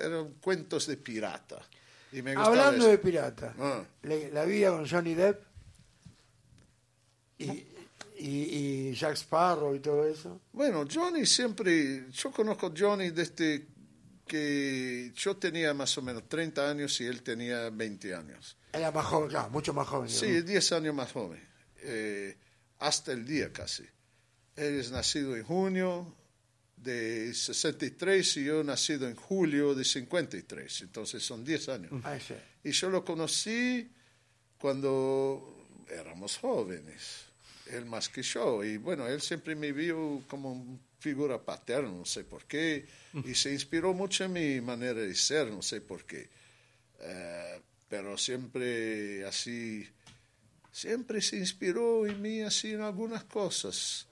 eran cuentos de pirata. Y me Hablando eso. de pirata, Ah. la vida con Johnny Depp y, y, y Jack Sparrow y todo eso. Bueno, Johnny siempre, yo conozco a Johnny desde que yo tenía más o menos 30 años y él tenía 20 años. Era más joven, claro, mucho más joven. Sí, es 10 años más joven, eh, hasta el día casi. Él es nacido en junio de 63 y yo nacido en julio de 53, entonces son 10 años. Ah, sí. Y yo lo conocí cuando éramos jóvenes, él más que yo. Y bueno, él siempre me vio como una figura paterna, no sé por qué, y se inspiró mucho en mi manera de ser, no sé por qué. Eh, pero siempre así, siempre se inspiró en mí así en algunas cosas.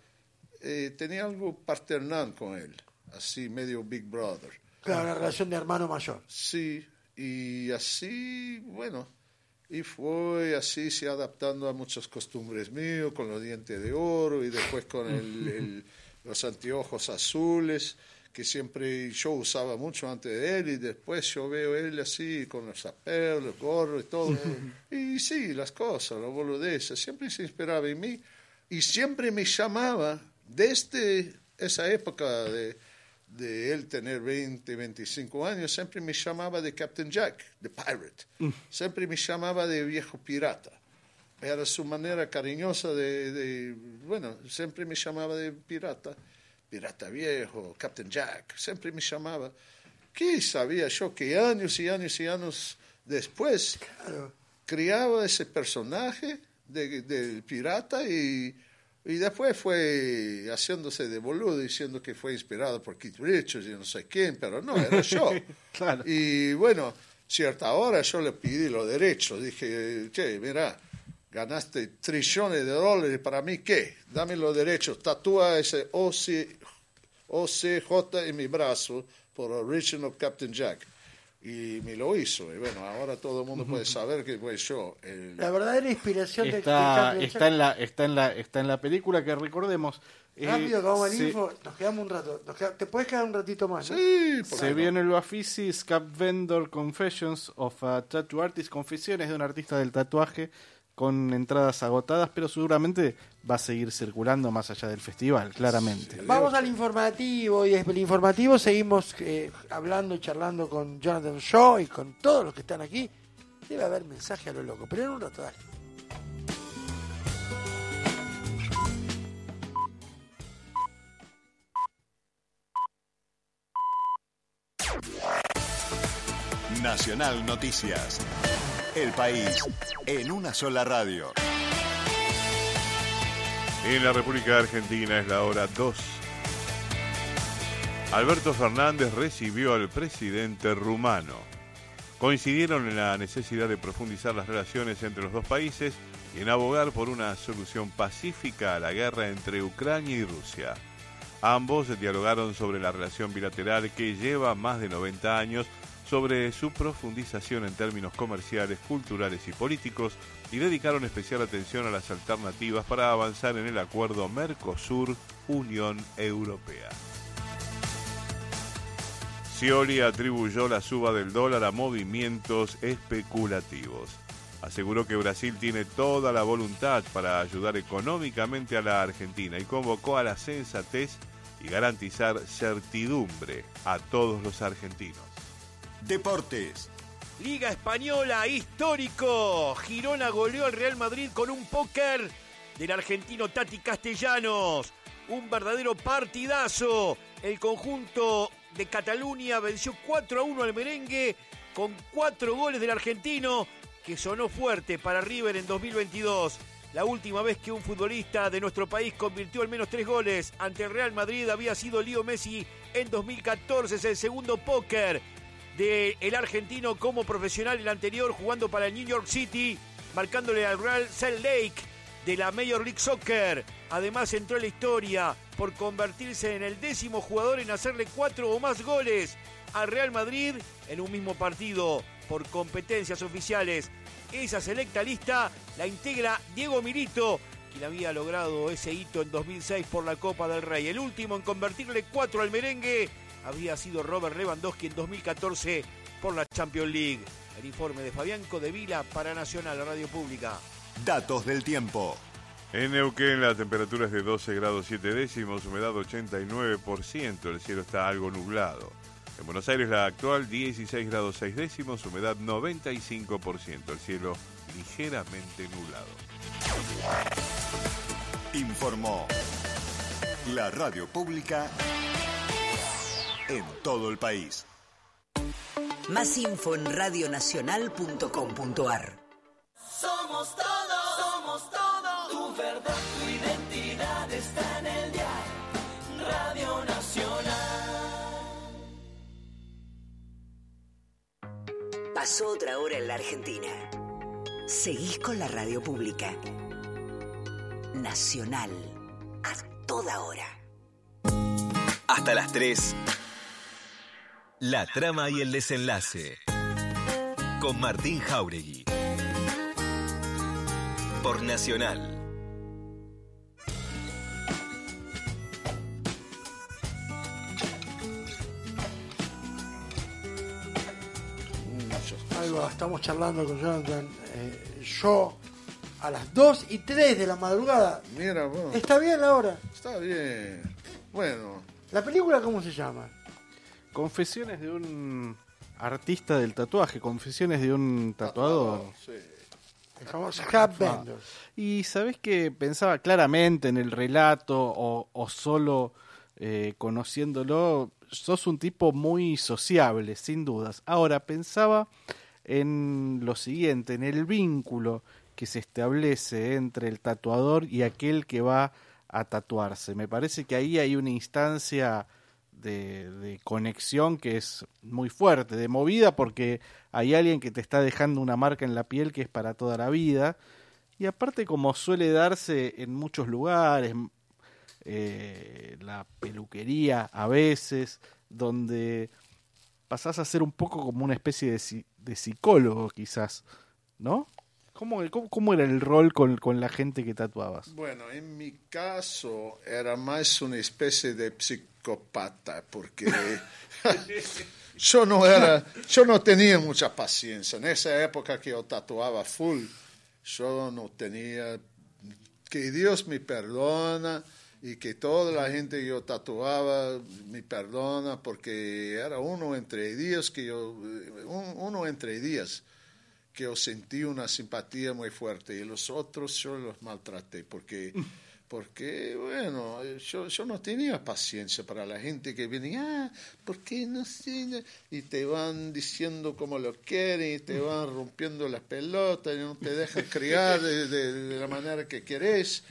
Eh, tenía algo paternal con él, así medio Big Brother. Claro, una relación de hermano mayor. Sí, y así, bueno, y fue así, se adaptando a muchas costumbres míos, con los dientes de oro y después con el- el- los anteojos azules, que siempre yo usaba mucho antes de él, y después yo veo él así, con los zaperos, el gorro y todo. Y sí, las cosas, las boludeces, siempre se inspiraba en mí, y siempre me llamaba, desde esa época de de él tener 20, 25 años, siempre me llamaba de Captain Jack, de Pirate. Siempre me llamaba de viejo pirata. Era su manera cariñosa de, de- bueno, siempre me llamaba de pirata. Pirata viejo, Captain Jack, siempre me llamaba. ¿Qué sabía yo que años y años y años después Claro. criaba ese personaje de- del pirata y, y después fue haciéndose de boludo diciendo que fue inspirado por Keith Richards y no sé quién, pero no, era yo. Claro. Y bueno, cierta hora yo le pedí los derechos, dije, che, mira, ganaste trillones de dólares, ¿para mí qué? Dame los derechos, tatúa ese OC, OCJ en mi brazo por Original Captain Jack. y me lo hizo. Y bueno, ahora todo el mundo puede saber que fue yo. el- La verdadera inspiración de- de Está, está, en la, está, en la, está en la película que recordemos. eh, Rápido, que vamos al se- info. Nos quedamos un rato. Nos queda- ¿Te puedes quedar un ratito más? no? Sí, por Se en el Bafisi Scap Vendor Confessions of a Tattoo Artist, confesiones de un artista del tatuaje con entradas agotadas, pero seguramente va a seguir circulando más allá del festival, claramente. Vamos al informativo y desde el informativo seguimos eh, hablando y charlando con Jonathan Shaw y con todos los que están aquí. Debe haber mensaje a lo loco, pero en un rato, dale. Nacional Noticias. El país en una sola radio. En la República Argentina es la hora 2. Alberto Fernández recibió al presidente rumano. Coincidieron en la necesidad de profundizar las relaciones entre los dos países y en abogar por una solución pacífica a la guerra entre Ucrania y Rusia. Ambos dialogaron sobre la relación bilateral que lleva más de 90 años, sobre su profundización en términos comerciales, culturales y políticos y dedicaron especial atención a las alternativas para avanzar en el acuerdo Mercosur-Unión Europea. Scioli atribuyó la suba del dólar a movimientos especulativos. Aseguró que Brasil tiene toda la voluntad para ayudar económicamente a la Argentina y convocó a la sensatez y garantizar certidumbre a todos los argentinos. Deportes. Liga Española, histórico. Girona goleó al Real Madrid con un póker del argentino Tati Castellanos. Un verdadero partidazo. El conjunto de Cataluña venció 4 a 1 al merengue con cuatro goles del argentino que sonó fuerte para River en 2022. La última vez que un futbolista de nuestro país convirtió al menos tres goles ante el Real Madrid había sido Leo Messi en 2014. Es el segundo póker del argentino como profesional, el anterior jugando para el New York City, marcándole al Real Salt Lake de la Major League Soccer. Además entró en la historia por convertirse en el décimo jugador en hacerle cuatro o más goles al Real Madrid en un mismo partido por competencias oficiales. Esa selecta lista la integra Diego Milito, quien había logrado ese hito en 2006 por la Copa del Rey. El último en convertirle cuatro al merengue había sido Robert Lewandowski en 2014 por la Champions League. El informe de Fabián Codevila para Nacional, Radio Pública. Datos del tiempo. En Neuquén la temperatura es de 12 grados 7 décimos, humedad 89%, el cielo está algo nublado. En Buenos Aires la actual 16 grados 6 décimos, humedad 95%, el cielo ligeramente nublado. Informó la radio pública en todo el país. Más info en radionacional.com.ar. Somos todos, somos todos. Tu verdad, tu identidad está en el dial. Radio Nacional. Pasó otra hora en la Argentina. Seguís con la radio pública. Nacional. A toda hora. Hasta las 3. La trama y el desenlace. Con Martín Jauregui. Por Nacional. Ahí va, estamos charlando con Jonathan. eh, yo a las 2 y 3 de la madrugada. Mira, bueno, ¿Está bien la hora? está bien. Bueno, ¿La película cómo se llama? Confesiones de un artista del tatuaje, confesiones de un tatuador. sí. El famoso Scap Bender. Y sabes que pensaba claramente en el relato o, o solo eh, conociéndolo, sos un tipo muy sociable, sin dudas. Ahora pensaba en lo siguiente, en el vínculo que se establece entre el tatuador y aquel que va a tatuarse. Me parece que ahí hay una instancia de, conexión que es muy fuerte, de movida, porque hay alguien que te está dejando una marca en la piel que es para toda la vida. Y aparte, como suele darse en muchos lugares, eh, la peluquería a veces, donde pasás a ser un poco como una especie de, si- de psicólogo, quizás, ¿no? ¿Cómo, cómo, era el rol con, con la gente que tatuabas? Bueno, en mi caso era más una especie de psicópata, porque yo no era, yo no tenía mucha paciencia. En esa época que yo tatuaba full, yo no tenía, que Dios me perdona y que toda la gente que yo tatuaba me perdona, porque era uno entre días que yo, un- uno entre días que yo sentí una simpatía muy fuerte y los otros yo los maltraté porque porque bueno yo, yo no tenía paciencia para la gente que viene ah ¿por qué no sé? y te van diciendo como lo quieren y te van rompiendo las pelotas y no te dejan criar de, de- de la manera que querés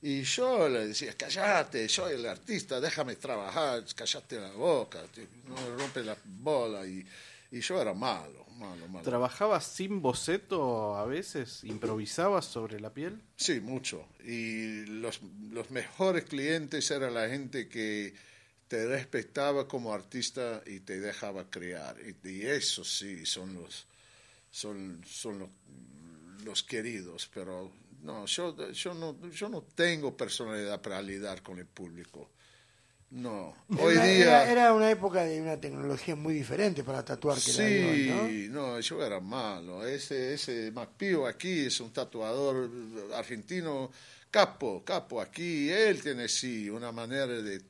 y yo le decía, cállate, soy el artista, déjame trabajar, cállate la boca, no me rompe la bola. Y, y yo era malo, malo, malo. ¿Trabajabas sin boceto a veces? ¿Improvisabas sobre la piel? Sí, mucho. Y los, los mejores clientes era la gente que te respetaba como artista y te dejaba crear. Y, y eso sí, son los, son, son los, los queridos. Pero no yo, yo no, yo no tengo personalidad para lidiar con el público. No. Hoy Era- día... Era, era una época de una tecnología muy diferente para tatuar que la de hoy, ¿no? Sí, no, yo era malo. Ese, ese Macpío aquí es un tatuador argentino capo, capo aquí. Él tiene sí una manera de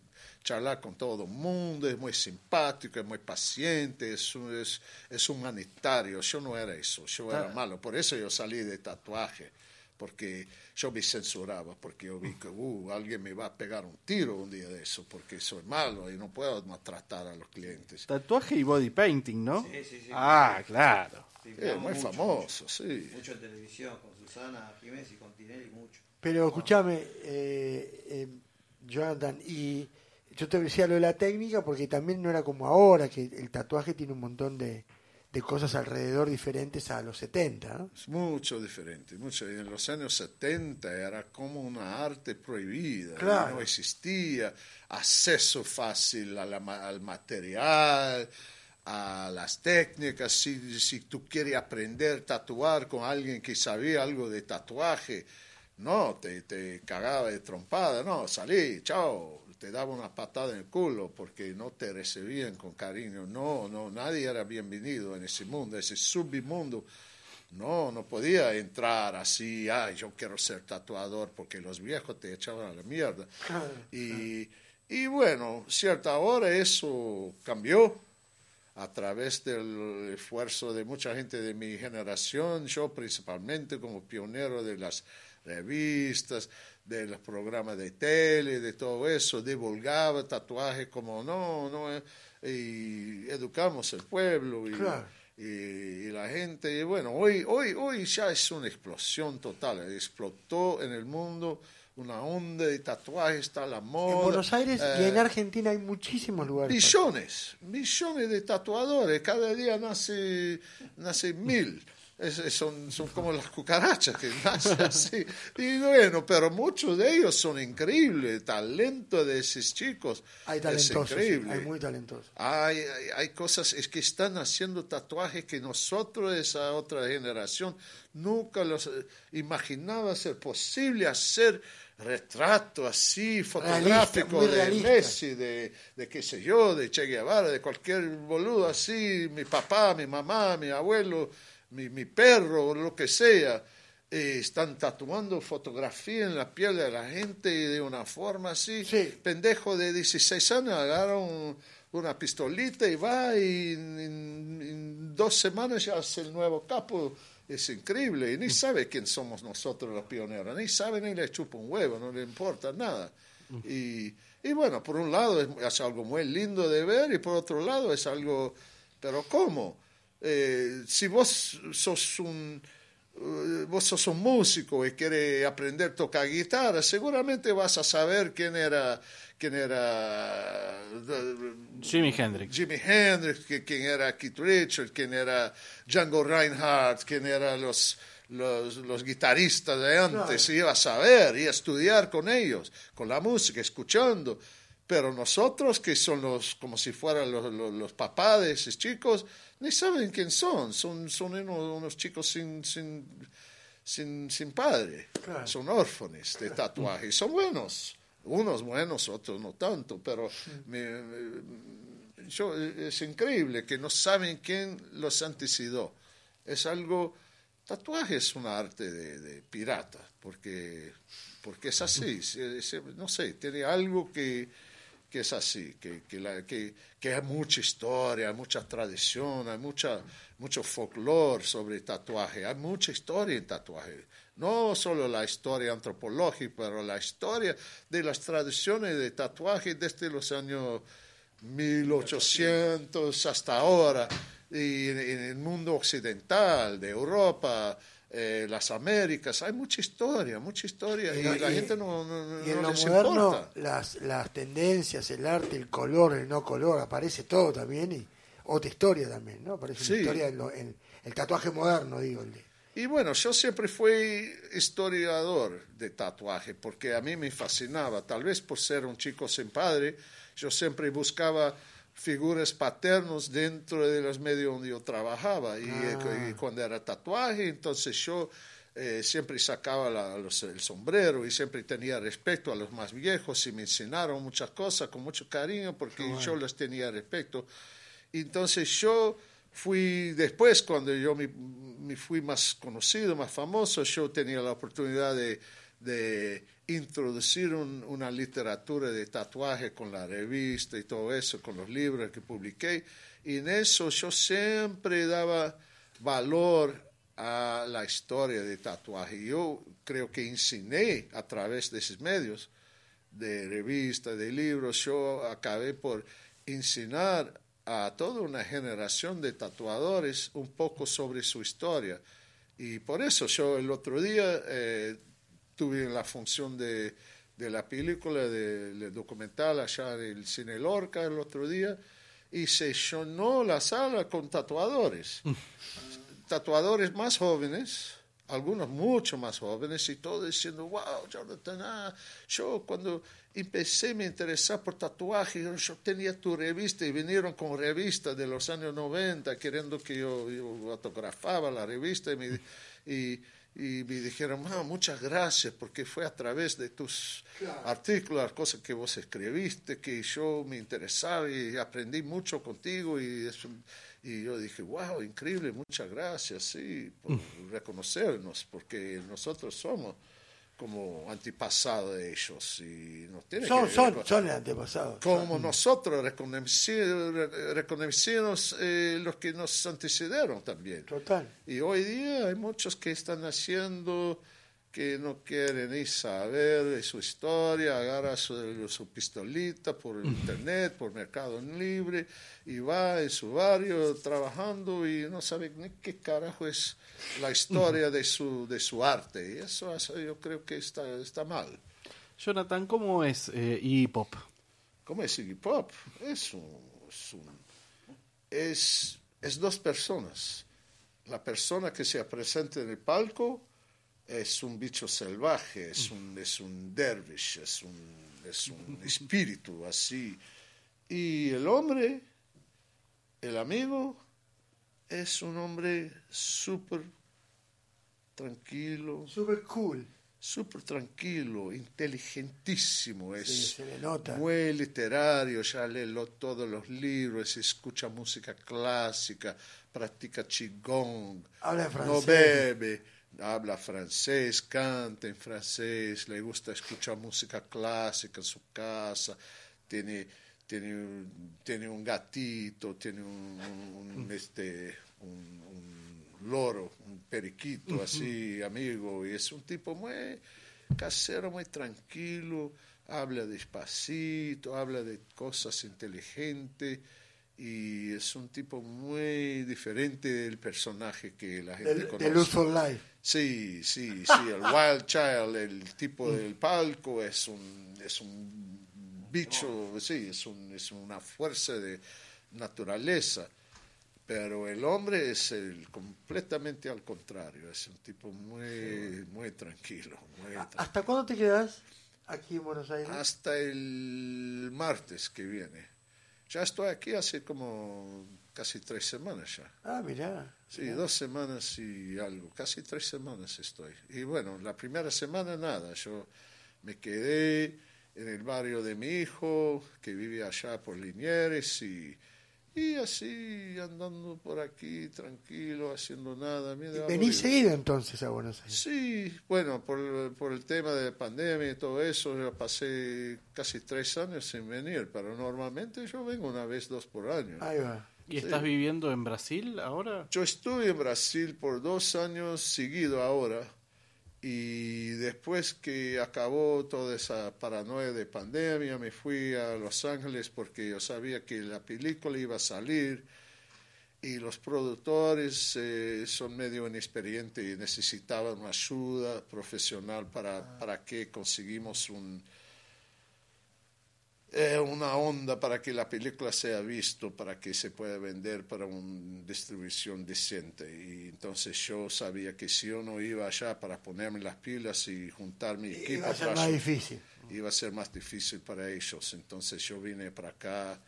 charlar con todo el mundo, es muy simpático, es muy paciente, es, un- es, es humanitario. Yo no era eso, yo era malo. Por eso yo salí de tatuaje, porque yo me censuraba, porque yo vi que uh, alguien me va a pegar un tiro un día de eso, porque soy malo y no puedo maltratar a los clientes. Tatuaje y body painting, ¿no? Sí, sí, sí. Ah, claro. Sí, muy mucho, famoso, mucho. sí. Mucho en televisión, con Susana Jiménez y con Tinelli, mucho. Pero escúchame, eh, eh, Jonathan, y yo te decía lo de la técnica porque también no era como ahora, que el tatuaje tiene un montón de, de cosas alrededor diferentes a los 70, ¿no? Es mucho diferente, mucho. En los años 70 era como una arte prohibida, Claro. no existía acceso fácil a la ma- al material, a las técnicas. Si, si tú quieres aprender a tatuar con alguien que sabía algo de tatuaje, no, te, te cagaba de trompada, no, salí, chao, te daba una patada en el culo porque no te recibían con cariño. No, no, nadie era bienvenido en ese mundo, ese submundo. No, no podía entrar así, ay, yo quiero ser tatuador, porque los viejos te echaban a la mierda. Y, y bueno, cierta hora eso cambió a través del esfuerzo de mucha gente de mi generación, yo principalmente como pionero de las revistas, de los programas de tele, de todo eso, divulgaba tatuajes como no, no, y educamos el pueblo y, Claro. y, y la gente. Y bueno, hoy, hoy, hoy ya es una explosión total, explotó en el mundo una onda de tatuajes, está la moda. En Buenos Aires y en eh, Argentina hay muchísimos lugares. Millones, millones de tatuadores, cada día nace, nace mil. Es- es- son, son como las cucarachas que nacen así. Y bueno, pero muchos de ellos son increíbles. El talento de esos chicos Hay es talentosos, increíble. hay muy talentosos. Hay, hay, hay cosas, es que están haciendo tatuajes que nosotros, esa otra generación, nunca los eh, imaginaba ser posible hacer retrato así, fotográfico de. Messi, de, de qué sé yo, de Che Guevara, de cualquier boludo así, mi papá, mi mamá, mi abuelo, mi, mi perro, lo que sea. Eh, están tatuando fotografía en la piel de la gente y de una forma así. Pendejo de 16 años agarra un- una pistolita y va y en, en- en dos semanas ya hace el nuevo capo. Es increíble. Y ni sabe quién somos nosotros los pioneros. Ni sabe ni le chupa un huevo, no le importa nada. Y, y bueno, por un lado es, es algo muy lindo de ver y por otro lado es algo... Pero ¿cómo? Eh, si vos sos un eh, vos sos un músico y quieres aprender a tocar guitarra, seguramente vas a saber quién era quién era eh, Jimi Hendrix. Jimi Hendrix, quién era Keith Richards, quién era Django Reinhardt, quién eran los, los, los guitarristas de antes, Claro. y iba a saber y a estudiar con ellos, con la música, escuchando. Pero nosotros, que son los, como si fueran los, los, los papás de esos chicos, ni saben quién son. Son, son unos, unos chicos sin, sin, sin, sin padre. Claro. Son órfanes de tatuaje. Son buenos. Unos buenos, otros no tanto. Pero me- me- yo- es increíble que no saben quién los antecedió. Es algo... Tatuaje es un arte de, de pirata, porque, porque es así. se- se- no sé, tiene algo que, que es así, que, que, que, que hay mucha historia, mucha tradición, hay mucho folclore sobre tatuaje, hay mucha historia en tatuaje. No solo la historia antropológica, pero la historia de las tradiciones de tatuaje desde los años 1800 hasta ahora, y en el mundo occidental, de Europa, eh, las Américas, hay mucha historia, mucha historia, y, la gente no, no, y en no lo les moderno, importa. las, las tendencias, el arte, el color, el no color, aparece todo también y otra historia también, ¿no? Aparece una Sí. historia, en lo- en el tatuaje moderno, digo. El de, Y bueno, yo siempre fui historiador de tatuaje porque a mí me fascinaba, tal vez por ser un chico sin padre, yo siempre buscaba figuras paternos dentro de los medios donde yo trabajaba y, Ah. y cuando era tatuaje, entonces yo eh, siempre sacaba la- los- el sombrero y siempre tenía respeto a los más viejos y me enseñaron muchas cosas con mucho cariño porque yo les tenía respeto. Entonces yo fui después, cuando yo me, me fui más conocido, más famoso, yo tenía la oportunidad de, de introducir un- una literatura de tatuaje con la revista y todo eso, con los libros que publiqué. Y en eso yo siempre daba valor a la historia de tatuaje. Yo creo que enseñé a través de esos medios de revistas, de libros, yo acabé por enseñar a toda una generación de tatuadores un poco sobre su historia. Y por eso yo el otro día eh, tuve la función de, de la película, de- del documental allá en el Cine Lorca el otro día, y se llenó la sala con tatuadores. Tatuadores más jóvenes, algunos mucho más jóvenes, y todos diciendo, wow, Jonathan, ah, yo cuando empecé me interesar por tatuaje, yo, yo tenía tu revista y vinieron con revistas de los años 90 queriendo que yo, yo autografaba la revista y me, y, y me dijeron, ah, muchas gracias, porque fue a través de tus artículos, las cosas que vos escribiste, que yo me interesaba y aprendí mucho contigo y eso y yo dije, wow, increíble, muchas gracias, sí, por reconocernos, porque nosotros somos como antepasado de ellos y nos tiene son, que son, son el antepasado. como nosotros reconocidos, re- reconocimos eh, los que nos antecedieron también. Total. Y hoy día hay muchos que están haciendo que no quieren ni saber de su historia, agarra su, su pistolita por internet, por Mercado Libre, y va en su barrio trabajando y no sabe ni qué carajo es la historia de su, de su arte. Y eso, eso yo creo que está, está mal. Jonathan, ¿cómo es eh, Iggy Pop? ¿Cómo es Iggy Pop? Es, un- es, un- es, es dos personas. La persona que se presenta en el palco es un bicho salvaje, es un, es un dervish, es un, es un espíritu así. Y el hombre, el amigo, es un hombre súper tranquilo. Súper cool. Súper tranquilo, inteligentísimo. Es Sí, se le nota. muy literario, ya lee lo- todos los libros, escucha música clásica, practica qigong, Habla en no francés. bebe, habla francés, canta en francés, le gusta escuchar música clásica en su casa, tiene, tiene, un- tiene un gatito, tiene un, este, un- un loro, un periquito así, amigo, y es un tipo muy casero, muy tranquilo, habla despacito, habla de cosas inteligentes y es un tipo muy diferente del personaje que la gente conoce. de Luz. Sí, sí, sí, el Wild Child, el tipo del palco es un, es un bicho, sí, es, un, es una fuerza de naturaleza, pero el hombre es el completamente al contrario, es un tipo muy, muy tranquilo. Muy tranquilo. ¿Hasta cuándo te quedas? aquí en Buenos Aires? hasta el martes que viene. Ya estoy aquí hace como casi tres semanas ya. Ah, mirá. Sí, dos semanas y algo, casi tres semanas estoy. Y bueno, la primera semana nada, yo me quedé en el barrio de mi hijo, que vive allá por Linieres, y, y así andando por aquí tranquilo, haciendo nada. daba Venís seguido entonces a Buenos Aires. Sí, bueno, por, por el tema de pandemia y todo eso, yo pasé casi tres años sin venir, pero normalmente yo vengo una vez, dos por año. Ahí va. ¿Y Sí. estás viviendo en Brasil ahora? Yo estuve en Brasil por dos años seguido ahora y después que acabó toda esa paranoia de pandemia me fui a Los Ángeles porque yo sabía que la película iba a salir y los productores eh, son medio inexperientes y necesitaban una ayuda profesional para, para que conseguimos un, eh, una onda para que la película sea visto, para que se pueda vender para una distribución decente. Y entonces yo sabía que si yo no iba allá para ponerme las pilas y juntar mi equipo, Iba a ser para- más difícil. iba a ser más difícil para ellos. Entonces yo vine para acá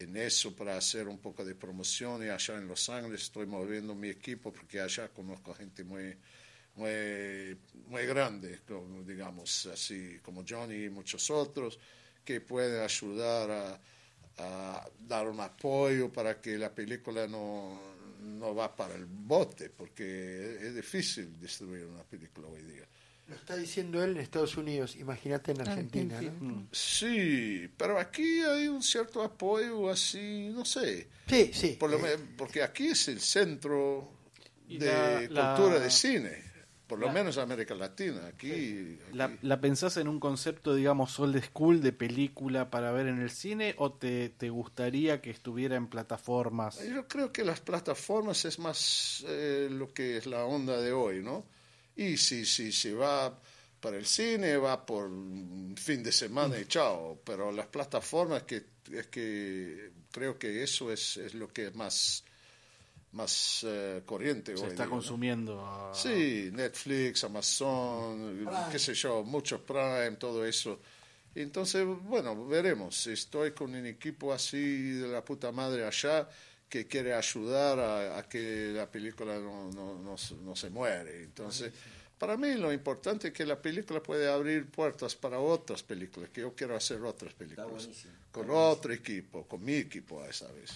en eso para hacer un poco de promoción y allá en Los Ángeles estoy moviendo mi equipo porque allá conozco gente muy muy muy grande, digamos así como Johnny y muchos otros que pueden ayudar a, a dar un apoyo para que la película no no va para el bote porque es difícil distribuir una película hoy día. Lo está diciendo él en Estados Unidos, imagínate en Argentina, ¿no? Sí, pero aquí hay un cierto apoyo así, no sé. Sí, sí. Por lo eh, me- porque aquí es el centro de la- cultura la- de cine, por lo la- menos América Latina. Aquí, ¿La, ¿La pensás en un concepto, digamos, old school de película para ver en el cine o te, te gustaría que estuviera en plataformas? yo creo que las plataformas es más eh, lo que es la onda de hoy, ¿no? Y si, si se va para el cine, va por un fin de semana y chao. Pero las plataformas, que es que creo que eso es, es lo que es más, más eh, corriente Se hoy está día, ¿no? consumiendo. Sí, Netflix, Amazon, qué sé yo, mucho Prime, todo eso. Entonces, bueno, veremos. Estoy con un equipo así de la puta madre allá que quiere ayudar a, a que la película no, no, no, se- no se muere. Entonces, para mí lo importante es que la película puede abrir puertas para otras películas, que yo quiero hacer otras películas. Con otro equipo, con mi equipo a esa vez.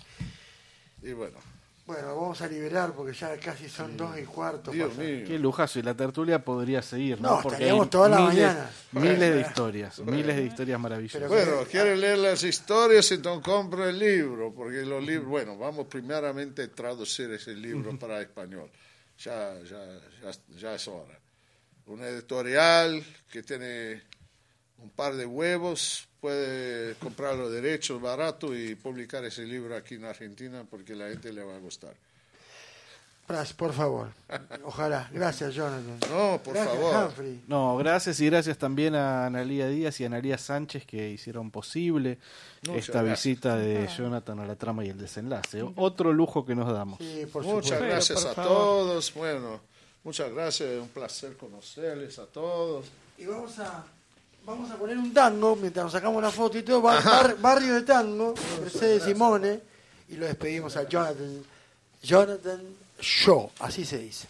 Y bueno, Bueno, vamos a liberar porque ya casi son dos y cuarto. Dios mío. Qué lujazo, y la tertulia podría seguir, ¿no? No, Porque hay toda la miles, mañana. Miles de Bueno. historias, miles de historias maravillosas. Bueno, quiere leer las historias, entonces compra el libro, porque los libros, bueno, vamos primeramente a traducir ese libro para español. Ya, ya, ya, ya es hora. Una editorial que tiene un par de huevos puede comprar los derechos barato y publicar ese libro aquí en Argentina porque la gente le va a gustar. Pras, por favor. Ojalá. Gracias, Jonathan. No, por Gracias, favor. Humphrey. No, gracias y gracias también a Analía Díaz y a Analía Sánchez que hicieron posible Muchas esta gracias. visita de Jonathan a la trama y el desenlace. Otro lujo que nos damos. Sí, por Muchas supuesto. gracias Pero, a favor. todos. Bueno, muchas gracias. Un placer conocerles a todos. Y vamos a, vamos a poner un tango mientras nos sacamos una foto y todo. Bar- bar- barrio de tango, Mercedes Simone. Y lo despedimos a Jonathan. Jonathan Shaw, así se dice.